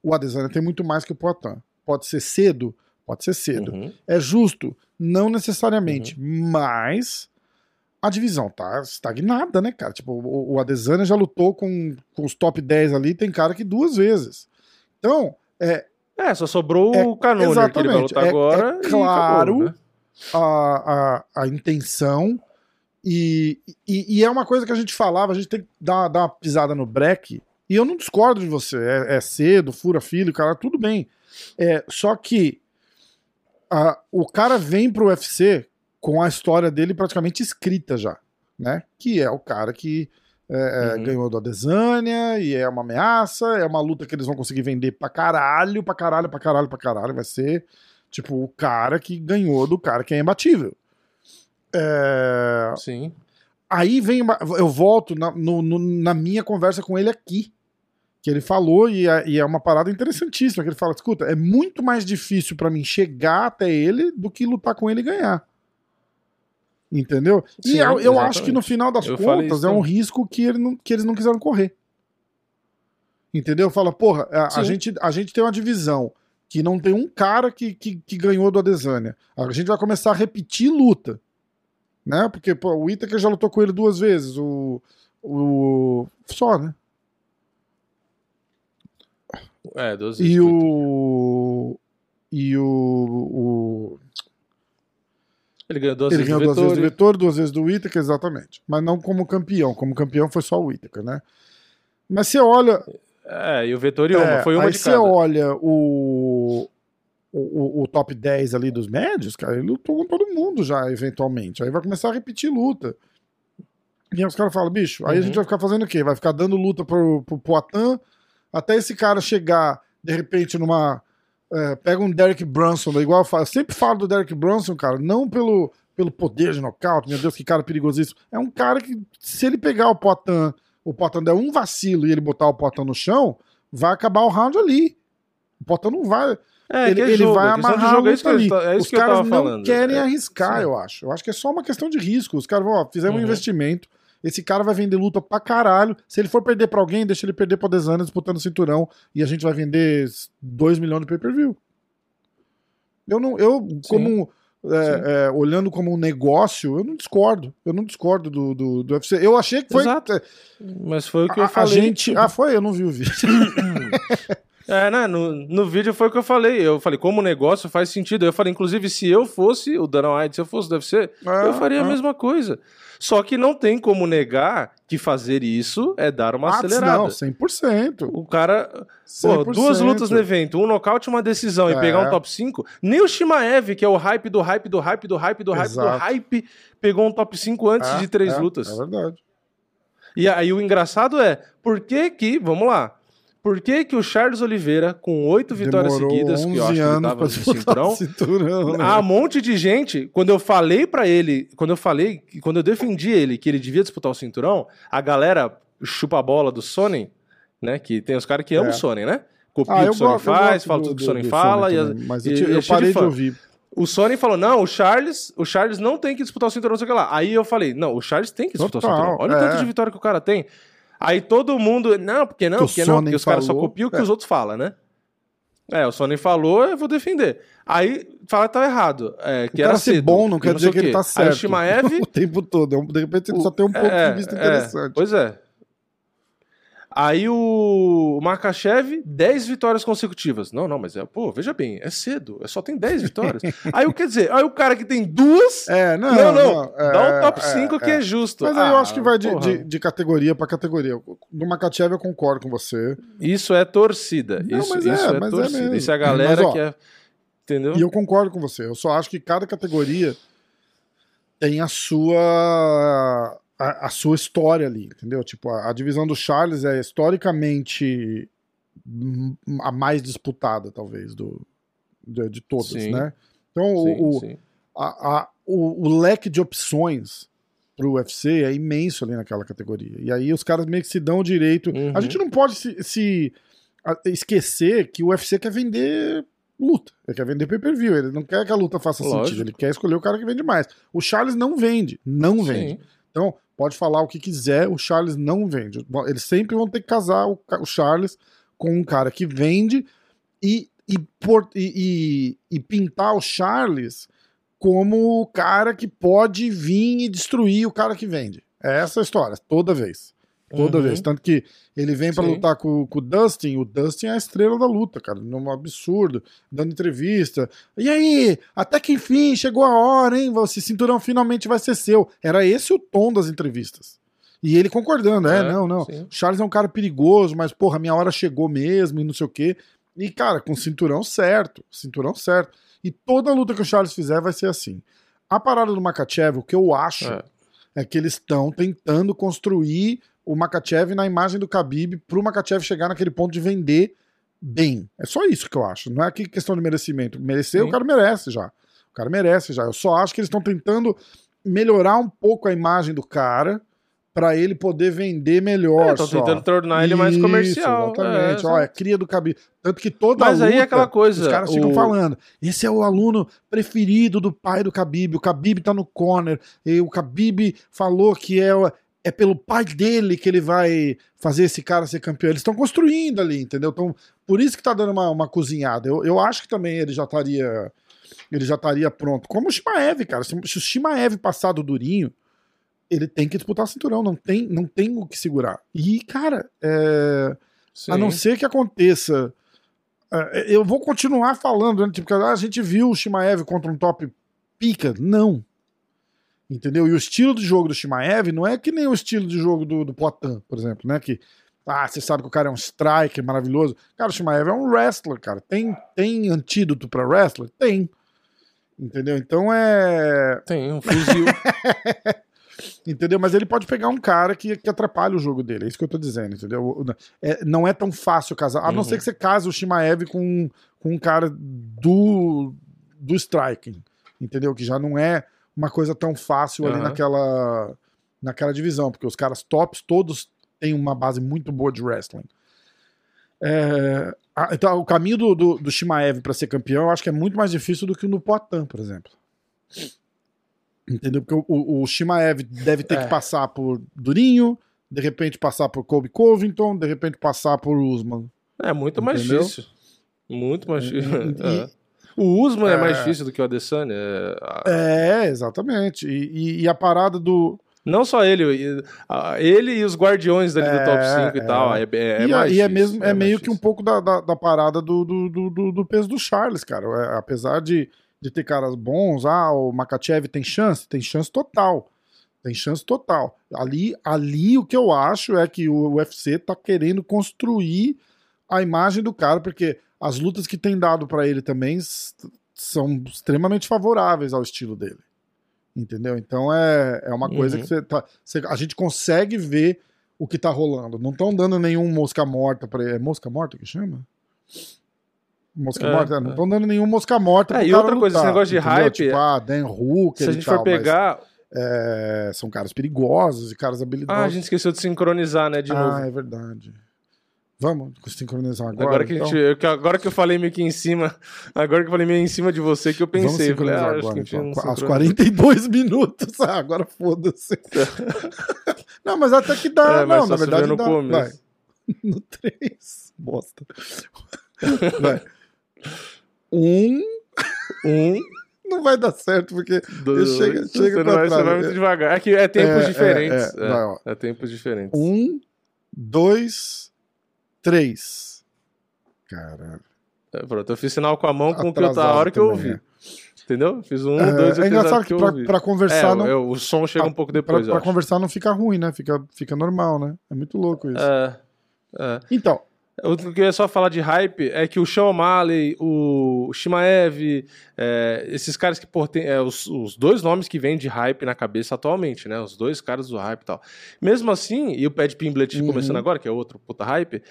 o Adesanya tem muito mais que o Poitin. Pode ser cedo? Pode ser cedo. Uhum. É justo? Não necessariamente. Uhum. Mas a divisão tá estagnada, né, cara? Tipo, o, o Adesanya já lutou com, com os top 10 ali, tem cara que duas vezes. Então, é. É, só sobrou é, o Canônico que ele vai lutar é, agora. É claro acabou, né? a, a, a intenção e, e, e, é uma coisa que a gente falava, a gente tem que dar, dar uma pisada no break. E eu não discordo de você. É, é cedo, fura filho, cara, tudo bem. É, só que a, o cara vem pro UFC com a história dele praticamente escrita já, né? Que é o cara que é, é, uhum. ganhou do Adesanya e é uma ameaça, é uma luta que eles vão conseguir vender pra caralho, pra caralho, pra caralho, pra caralho. Vai ser, tipo, o cara que ganhou do cara que é imbatível. É... Sim. Aí vem, eu volto na, no, no, na minha conversa com ele aqui, que ele falou, e é, e é, uma parada interessantíssima, que ele fala, escuta, é muito mais difícil para mim chegar até ele do que lutar com ele e ganhar. Entendeu? Sim, e eu, eu acho que no final das eu contas é um risco que, ele não, que eles não quiseram correr. Entendeu? Fala, porra, a, a, gente, a gente tem uma divisão que não tem um cara que, que, que, ganhou do Adesanya. A gente vai começar a repetir luta. Né? Porque pô, o Itaker já lutou com ele duas vezes. O. o só, né? É, duas vezes. E o. E o, o ele ganhou duas, ele vezes, ganhou do duas vezes do Vettori, duas vezes do Whittaker, exatamente. Mas não como campeão. Como campeão foi só o Whittaker, né? Mas você olha. É, e o Vettori uma, é, foi uma aí de cada. você olha o, o, o, top 10 ali dos médios, cara, ele lutou com todo mundo já, eventualmente. Aí vai começar a repetir luta. E aí os caras falam, bicho, aí uhum. a gente vai ficar fazendo o quê? Vai ficar dando luta pro, pro Poitin até esse cara chegar, de repente, numa é, pega um Derek Brunson, igual eu, falo, eu sempre falo do Derek Brunson, cara, não pelo, pelo poder de nocaute, meu Deus, que cara perigosíssimo. É um cara que, se ele pegar o Potan, o Potan der um vacilo e ele botar o Potan no chão, vai acabar o round ali. O Potan não vai. É, ele, é ele vai amarrar jogo, é ali. É Os caras não falando. querem é, arriscar, sim. eu acho. Eu acho que é só uma questão de risco. Os caras vão, ó, fizeram uhum. um investimento esse cara vai vender luta pra caralho. Se ele for perder pra alguém, deixa ele perder pra Desana disputando o cinturão. E a gente vai vender 2 milhões de pay-per-view. Eu não. Eu, Sim. como. É, é, olhando como um negócio, eu não discordo. Eu não discordo do, do, do UFC. Eu achei que foi. Exato. É, Mas foi o que a, eu falei. A gente, ah, foi? Eu não vi o vídeo. é, né? No, no vídeo foi o que eu falei. Eu falei, como negócio faz sentido. Eu falei, inclusive, se eu fosse o Dana White, se eu fosse do UFC, ah, eu faria ah. a mesma coisa. Só que não tem como negar que fazer isso é dar uma ah, acelerada. Não, 100%. O cara. 100%. Pô, duas lutas no evento, um nocaute e uma decisão, é. e pegar um top 5. Nem o Shimaev, que é o hype do hype do hype do hype do hype Exato. do hype, pegou um top 5 antes é, de três é, lutas. É verdade. E aí o engraçado é, por que que, vamos lá, por que, que o Charles Oliveira, com oito vitórias seguidas, que eu acho que ele tava no cinturão, cinturão né? há um monte de gente, quando eu falei para ele, quando eu falei, quando eu defendi ele que ele devia disputar o cinturão, a galera chupa a bola do Sony, né? Que tem os caras que amam é. o Sony, né? Copia ah, o que o Sony faz, fala tudo que o Sony fala. e, mas eu, eu, eu parei de ouvir. O Sony falou: não, o Charles, o Charles não tem que disputar o cinturão, não sei o que lá. Aí eu falei: não, o Charles tem que disputar Total, o cinturão. Olha é. o tanto de vitória que o cara tem. Aí todo mundo, não, porque não, porque não, porque os caras só copiam o que é. os outros falam, né? É, o Sony falou, eu vou defender. Aí fala que tá errado. É, que o era ser bom não quer dizer que ele tá certo. Aí o Shimaev... o tempo todo. É de repente ele só tem um ponto é, de vista é, interessante. Pois é. Aí o Makachev, 10 vitórias consecutivas. Não, não, mas é, pô, veja bem, é cedo, é só tem 10 vitórias. aí o quer dizer, aí o cara que tem duas. É, não, não, não, não dá o um top 5 é, que é, é. justo. Mas aí ah, eu acho que vai de, de, de, categoria para categoria. No Makachev eu concordo com você. Isso é torcida. Não, isso, isso é, é torcida. Isso é a galera mas, ó, que é. Entendeu? E eu concordo com você. Eu só acho que cada categoria tem a sua a, a, sua história ali, entendeu? Tipo, a, a, divisão do Charles é historicamente a mais disputada, talvez, do, de, de todas, sim. né? Então, sim, o, sim. A, o, o, leque de opções pro UFC é imenso ali naquela categoria. E aí os caras meio que se dão o direito. Uhum. A gente não pode se, se esquecer que o UFC quer vender luta. Ele quer vender pay-per-view. Ele não quer que a luta faça Lógico. sentido. Ele quer escolher o cara que vende mais. O Charles não vende. Não vende. Sim. Então, pode falar o que quiser, o Charles não vende. Eles sempre vão ter que casar o, Charles com um cara que vende e, e, por, e, e, e pintar o Charles como o cara que pode vir e destruir o cara que vende. É essa a história, toda vez. Toda uhum. vez. Tanto que ele vem para lutar com, com, o Dustin. O Dustin é a estrela da luta, cara. Num absurdo. Dando entrevista. E aí? Até que enfim, chegou a hora, hein? Esse cinturão finalmente vai ser seu. Era esse o tom das entrevistas. E ele concordando, é, é não, não. Sim. Charles é um cara perigoso, mas, porra, minha hora chegou mesmo e não sei o quê. E, cara, com cinturão certo. Cinturão certo. E toda luta que o Charles fizer vai ser assim. A parada do Makachev, o que eu acho é, é que eles estão tentando construir o Makachev na imagem do Khabib pro Makachev chegar naquele ponto de vender bem. É só isso que eu acho. Não é que questão de merecimento. Merecer, Sim. o cara merece já. O cara merece já. Eu só acho que eles estão tentando melhorar um pouco a imagem do cara para ele poder vender melhor. Estão é, tentando tornar ele mais comercial. Exatamente. É, Ó, é cria do Khabib. Tanto que toda Mas luta, aí é aquela coisa. Os caras o... ficam falando. Esse é o aluno preferido do pai do Khabib. O Khabib tá no corner. E o Khabib falou que é, é pelo pai dele que ele vai fazer esse cara ser campeão. Eles estão construindo ali, entendeu? Então, por isso que tá dando uma, uma cozinhada. Eu, eu acho que também ele já estaria. Ele já estaria pronto. Como o Shimaev, cara. Se, se o Shimaev passar do Durinho, ele tem que disputar o cinturão, não tem, não tem o que segurar. E, cara, é, a não ser que aconteça. É, eu vou continuar falando, né? Tipo, a gente viu o Shimaev contra um top pica. Não. Entendeu? E o estilo de jogo do Shimaev não é que nem o estilo de jogo do, do Poitin, por exemplo, né? Que, ah, você sabe que o cara é um striker maravilhoso. Cara, o Shimaev é um wrestler, cara. Tem, tem antídoto para wrestler? Tem. Entendeu? Então é. Tem, um fuzil. Entendeu? Mas ele pode pegar um cara que, que atrapalha o jogo dele. É isso que eu tô dizendo, entendeu? É, não é tão fácil casar. A uhum. não ser que você case o Shimaev com, com um cara do, do striking. Entendeu? Que já não é uma coisa tão fácil uhum. ali naquela, naquela divisão. Porque os caras tops todos têm uma base muito boa de wrestling. É, então, o caminho do, do, do Shimaev para ser campeão eu acho que é muito mais difícil do que o no Poitin, por exemplo. Entendeu? Porque o, o Shimaev deve ter é. que passar por Durinho, de repente passar por Kobe Covington, de repente passar por Usman. É muito mais Entendeu? difícil. Muito mais difícil. É. O Usman é, é, mais difícil do que o Adesanya. É, é exatamente. E, e, e, a parada do. Não só ele, ele e os guardiões dali do é, top 5 e tal. É, é, e, mais e é, mesmo, é, meio que um pouco da, da, da parada do, do, do, do, peso do Charles, cara. apesar de de ter caras bons. Ah, o Makachev tem chance? Tem chance total. Tem chance total. Ali, ali o que eu acho é que o UFC tá querendo construir a imagem do cara, porque as lutas que tem dado para ele também são extremamente favoráveis ao estilo dele. Entendeu? Então é, é uma coisa uhum. que você tá, a gente consegue ver o que tá rolando. Não estão dando nenhum mosca morta para ele. É mosca morta que chama? Mosca é, morta, é. não estão dando nenhum mosca morta. É, e outra coisa, lutar, esse negócio de entendeu? hype. Tipo, ah, Dan Hooker. Se a gente for pegar. Mas, é, são caras perigosos e caras habilidosos. Ah, a gente esqueceu de sincronizar, né? De ah, novo. é verdade. Vamos sincronizar agora. Agora que, então. gente, agora que eu falei meio que em cima, agora que eu falei meio em cima de você, que eu pensei. Vamos sincronizar falei, ah, agora, então. Aos 42 minutos. Ah, agora foda-se. não, mas até que dá. É, não, na verdade, no dá. Vai. No 3. Bosta. Vai. Um. Um. Não vai dar certo, porque Dois, chega, chega pra vai, trás. Você vai muito devagar. É que é tempos é, diferentes. É, é, é, tempos diferentes. Um, dois, três. Caralho. É, pronto, eu fiz sinal com a mão com o que eu tava, a hora que eu ouvi. É. Entendeu? Fiz um, é, dois, É engraçado que, que pra, pra, conversar. É, não, o som chega pra, um pouco depois. Pra, pra conversar não fica ruim, né? Fica, fica normal, né? É muito louco isso. É. é. Então, o que eu ia só falar de hype é que o Sean O'Malley, o Shimaev, é, esses caras que pô, tem, é, os, os, dois nomes que vêm de hype na cabeça atualmente, né? Os dois caras do hype e tal. Mesmo assim, e o Pad Pimblet uhum. começando agora, que é outro puta hype,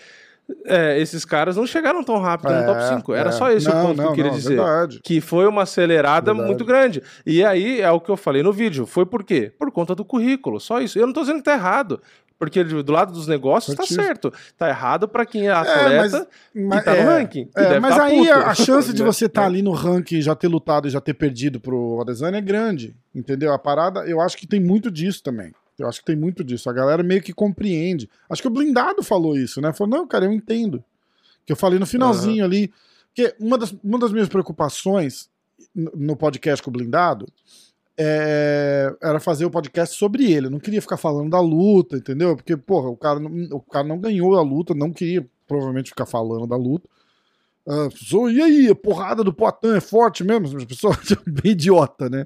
é, esses caras não chegaram tão rápido é, no top 5. Era é. só esse não, o ponto não, que eu queria não, dizer. Verdade. Que foi uma acelerada verdade. muito grande. E aí é o que eu falei no vídeo. Foi por quê? Por conta do currículo. Só isso. Eu não tô dizendo que tá errado. Porque do lado dos negócios tá certo. Tá errado para quem é, é atleta é, mas, e tá é, no ranking. É, mas tá aí puto. a chance de você estar tá ali no ranking, já ter lutado e já ter perdido pro Adesanya é grande. Entendeu? A parada, eu acho que tem muito disso também. Eu acho que tem muito disso. A galera meio que compreende. Acho que o Blindado falou isso, né? Falou, não, cara, eu entendo. Que eu falei no finalzinho uhum. ali. Porque uma das, uma das minhas preocupações no podcast com o Blindado é, era fazer o podcast sobre ele. Eu não queria ficar falando da luta, entendeu? Porque, porra, o cara, não, o cara não ganhou a luta, não queria provavelmente ficar falando da luta. Uh, e aí, a porrada do Poitin é forte mesmo? As pessoas bem idiota, né?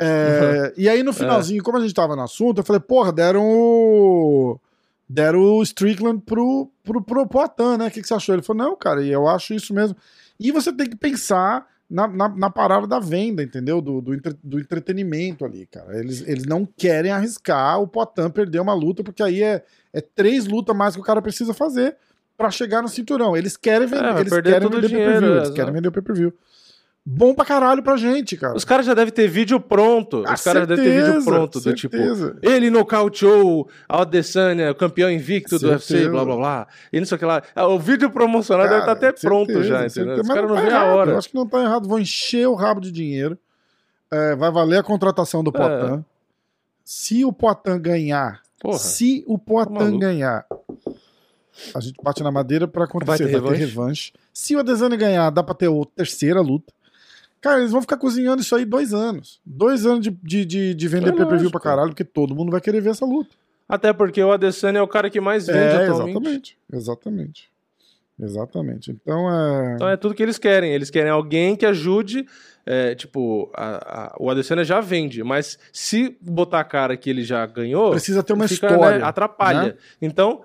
É, e aí no finalzinho, é. como a gente tava no assunto, eu falei, porra, deram o. Deram o Strickland pro, pro, pro Poitin, né? O que, que você achou? Ele falou, não, cara, e eu acho isso mesmo. E você tem que pensar na, na, na parada da venda, entendeu? Do, do, entre, do, entretenimento ali, cara. Eles, eles não querem arriscar o Potan perder uma luta, porque aí é, é três lutas mais que o cara precisa fazer para chegar no cinturão. Eles querem vender, é, eles querem vender pay-per-view, eles querem vender pay-per-view bom pra caralho pra gente, cara. Os caras já devem ter vídeo pronto. Ah, Os caras já devem ter vídeo pronto do tipo. Ele nocauteou a Adesanya, campeão invicto certeza. do UFC, blá blá blá. E não sei o que lá. Ah, o vídeo promocional cara, deve estar tá até certeza, pronto já, entendeu? Os caras não, tá vê a hora. Eu acho que não tá errado. Vão encher o rabo de dinheiro. É, vai valer a contratação do é. Poitin. É. Se o Poitin ganhar, Porra, se o Poitin tá ganhar, a gente bate na madeira para acontecer, vai ter, vai ter revanche. Se o Adesanya ganhar, dá pra ter a terceira luta. Cara, eles vão ficar cozinhando isso aí dois anos. Dois anos de, de, de, de vender é pay-per-view pra caralho, porque todo mundo vai querer ver essa luta. Até porque o Adesanya é o cara que mais vende é, atualmente. Exatamente, exatamente. Exatamente. Então é. Então é tudo que eles querem. Eles querem alguém que ajude. É, tipo, a, a, o Adesanya já vende, mas se botar a cara que ele já ganhou. Precisa ter uma fica, né, história. Né, atrapalha. Né? Então,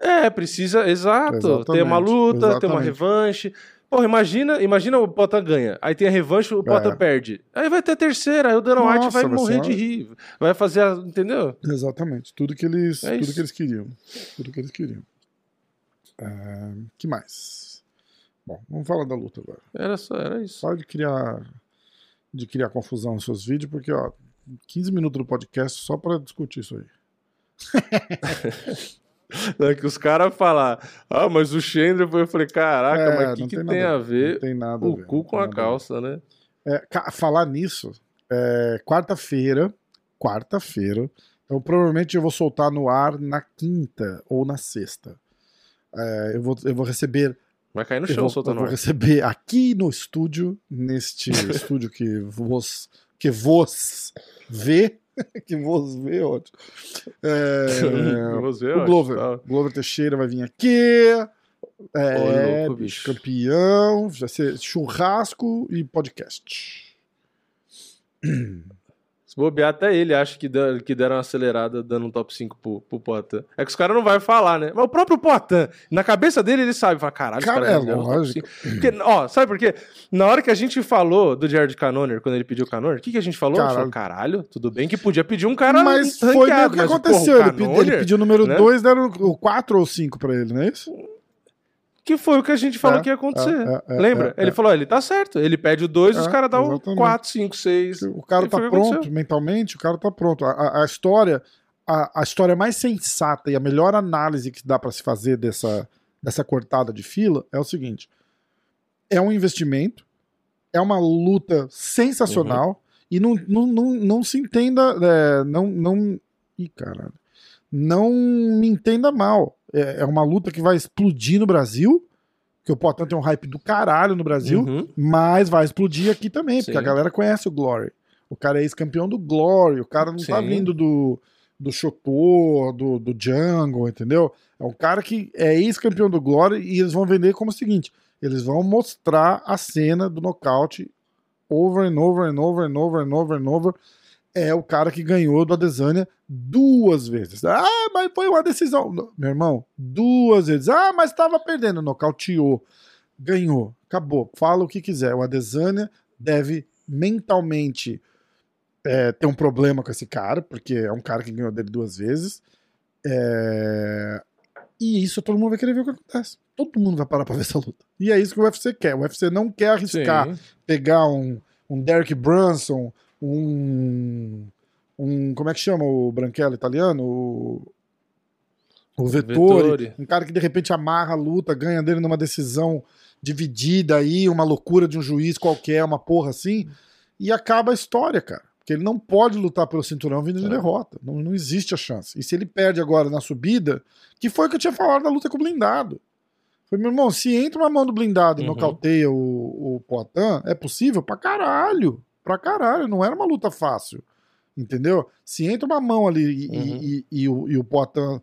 é, precisa, exato, exatamente, ter uma luta, exatamente. ter uma revanche. Porra, imagina, imagina o Potan ganha. Aí tem a revanche, o Potan é. perde. Aí vai ter a terceira, aí o Dana White vai, morrer de rir. Vai fazer a, entendeu? Exatamente. Tudo que eles, é tudo que eles queriam. Tudo que eles queriam. É, que mais? Bom, vamos falar da luta agora. Era só, era isso. Só de criar de criar confusão nos seus vídeos, porque ó, 15 minutos do podcast só para discutir isso aí. É que os caras falam, ah, mas o Chandler foi. Eu falei, caraca, é, mas o que, que tem, tem a ver tem nada o cu com a calça, né? É, falar nisso, é, quarta-feira, quarta-feira, então provavelmente eu vou soltar no ar na quinta ou na sexta. É, eu, vou, eu vou receber. Vai cair no chão soltando Eu vou receber aqui no estúdio, neste estúdio que vos, que vos vê, que vos vê, ótimo. É, você, o Glover. Tá. Glover Teixeira vai vir aqui. É, louco, bicho. campeão. Vai ser churrasco e podcast. Se bobear, até ele acha que, der, que deram uma acelerada dando um top 5 pro, pro Poitin. É que os caras não vão falar, né? Mas o próprio Poitin, na cabeça dele, ele sabe. Fala, caralho, cara, é lógico. Porque, ó, sabe por quê? Na hora que a gente falou do Jared Canoner, quando ele pediu o Canoner, o que, que a gente falou? Caralho. Falou, caralho, tudo bem que podia pedir um cara Mas foi o que aconteceu. Porra, ele, pediu, ele pediu o número 2, né? deram o 4 ou 5 pra ele, não é isso? Que foi o que a gente falou é, que ia acontecer. É, é, é Lembra? É, ele falou: ele tá certo. Ele pede o 2 e os caras dão 4, 5, 6. O cara tá pronto mentalmente, o cara tá pronto. A, a história, a, a, história mais sensata e a melhor análise que dá para se fazer dessa, dessa cortada de fila é o seguinte: é um investimento, é uma luta sensacional uhum. e não, não, não, não se entenda. não, não. Ih, caralho. Não me entenda mal é, é uma luta que vai explodir no Brasil, que o Potan tem um hype do caralho no Brasil, uhum. mas vai explodir aqui também, Sim. porque a galera conhece o Glory. O cara é ex-campeão do Glory, o cara não tá Sim. tá vindo do, do Shotor, do, do Jungle, entendeu? É um cara que é ex-campeão do Glory e eles vão vender como o seguinte: eles vão mostrar a cena do nocaute over and over and over and over and over and over é o cara que ganhou do Adesanya duas vezes. Ah, mas foi uma decisão. Meu irmão, duas vezes. Ah, mas estava perdendo. Nocauteou. Ganhou. Acabou. Fala o que quiser. O Adesanya deve mentalmente é, ter um problema com esse cara, porque é um cara que ganhou dele duas vezes. É... E isso todo mundo vai querer ver o que acontece. Todo mundo vai parar pra ver essa luta. E é isso que o UFC quer. O UFC não quer arriscar Sim. pegar um, um Derek Brunson um, um. Como é que chama o branquelo italiano? O, o Vettori, Vettori, um cara que de repente amarra a luta, ganha dele numa decisão dividida aí, uma loucura de um juiz qualquer, uma porra assim, e acaba a história, cara. Porque ele não pode lutar pelo cinturão vindo de é. derrota. Não, não existe a chance. E se ele perde agora na subida, que foi o que eu tinha falado na luta com o blindado. Foi, meu irmão, se entra uma mão do blindado e uhum. nocauteia o, o Poitin, é possível pra caralho pra caralho. Não era uma luta fácil. Entendeu? Se entra uma mão ali e, uhum. e, e, e o, e o Poitin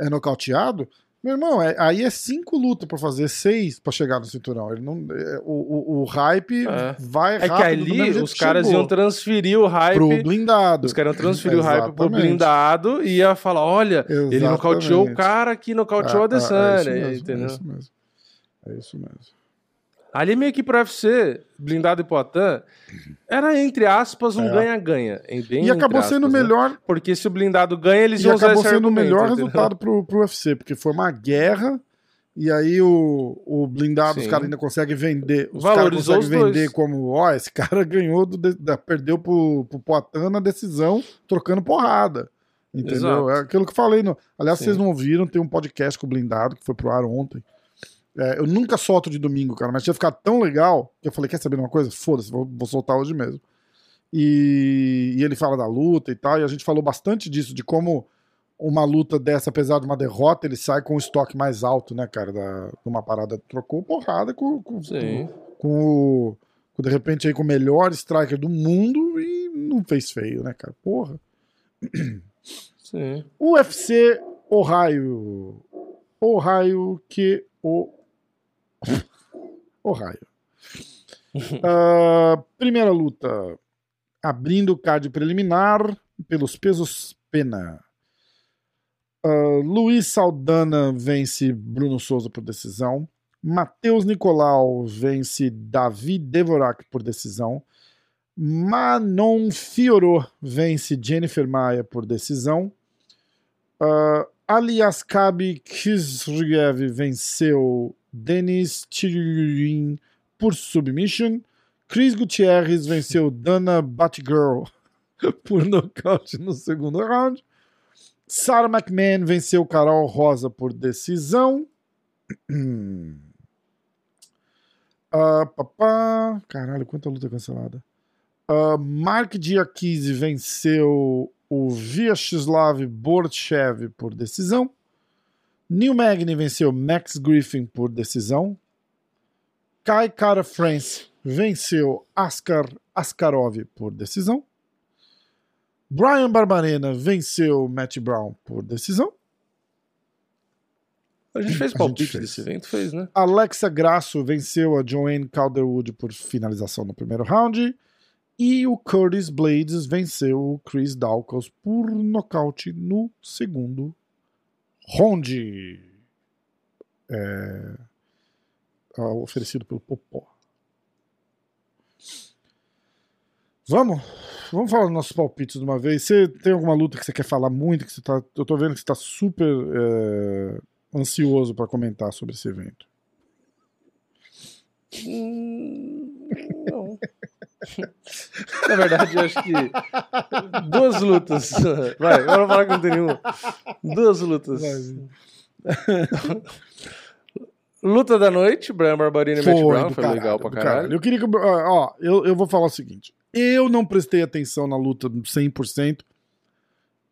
é nocauteado, meu irmão, é, aí é cinco lutas para fazer, seis para chegar no cinturão. Ele não, é, o, o, o, hype é. vai rápido. É que ali os caras chegou. iam transferir o hype pro blindado. Os caras iam transferir o hype pro blindado e ia falar: olha, Exatamente. ele nocauteou o cara que nocauteou é, a Adesanya. É, é, isso mesmo, entendeu? É isso mesmo. É isso mesmo. Ali meio que pro UFC, blindado e Poitin, era entre aspas um é. ganha-ganha. É. E acabou sendo né? melhor. Porque se o blindado ganha, eles e iam usar acabou sendo o melhor entendeu? resultado pro, pro UFC, porque foi uma guerra. E aí o, o blindado, Sim. os caras ainda conseguem vender. Os caras conseguem vender dois. como, ó, esse cara ganhou, do, da, perdeu pro, pro Poitin na decisão, trocando porrada. Entendeu? Exato. É aquilo que eu falei. No... Aliás, Sim. vocês não ouviram, tem um podcast com o blindado que foi pro ar ontem. É, eu nunca solto de domingo, cara, mas tinha ficado tão legal que eu falei: quer saber de uma coisa? Foda-se, vou, vou, soltar hoje mesmo. E, e, ele fala da luta e tal, e a gente falou bastante disso, de como uma luta dessa, apesar de uma derrota, ele sai com o estoque mais alto, né, cara, da, uma parada. Trocou porrada com, com, com, com o. Com, de repente aí com o melhor striker do mundo e não fez feio, né, cara? Porra. Sim. UFC Ohio. Ohio que o Ohio. Uh, primeira luta. Abrindo o card preliminar pelos pesos pena. Uh, Luiz Saldana vence Bruno Souza por decisão. Matheus Nicolau vence Davi Devorak por decisão. Manon Fiorot vence Jennifer Maia por decisão. Uh, Aliaskabi Kizriev venceu Denis Tirin por submission. Chris Gutierrez venceu Dana Batgirl por nocaute no segundo round. Sarah McMahon venceu Carol Rosa por decisão. uh, papá. Caralho, quanta luta cancelada. Uh, Mark Diakise venceu o Vyacheslav Borchev por decisão. Neil Magny venceu Max Griffin por decisão. Kai Kara France venceu Askar Askarov por decisão. Brian Barbarena venceu Matt Brown por decisão. A gente fez palpite desse evento, fez, né? Alexa Grasso venceu a Joanne Calderwood por finalização no primeiro round. E o Curtis Blades venceu o Chris Dawkins por nocaute no segundo round. É, oferecido pelo Popó. Vamos? Vamos falar dos nossos palpites de uma vez. Você tem alguma luta que você quer falar muito? Que você tá, eu tô vendo que você está super é, ansioso para comentar sobre esse evento. Hum, não. Na verdade, eu acho que duas lutas. Vai, eu não falar que não tem nenhuma. Duas lutas. Luta da noite, Brian Barbarino e Matt Brown, foi caralho, legal pra caralho. caralho. Eu queria que. Ó, eu, eu vou falar o seguinte. Eu não prestei atenção na luta 100%.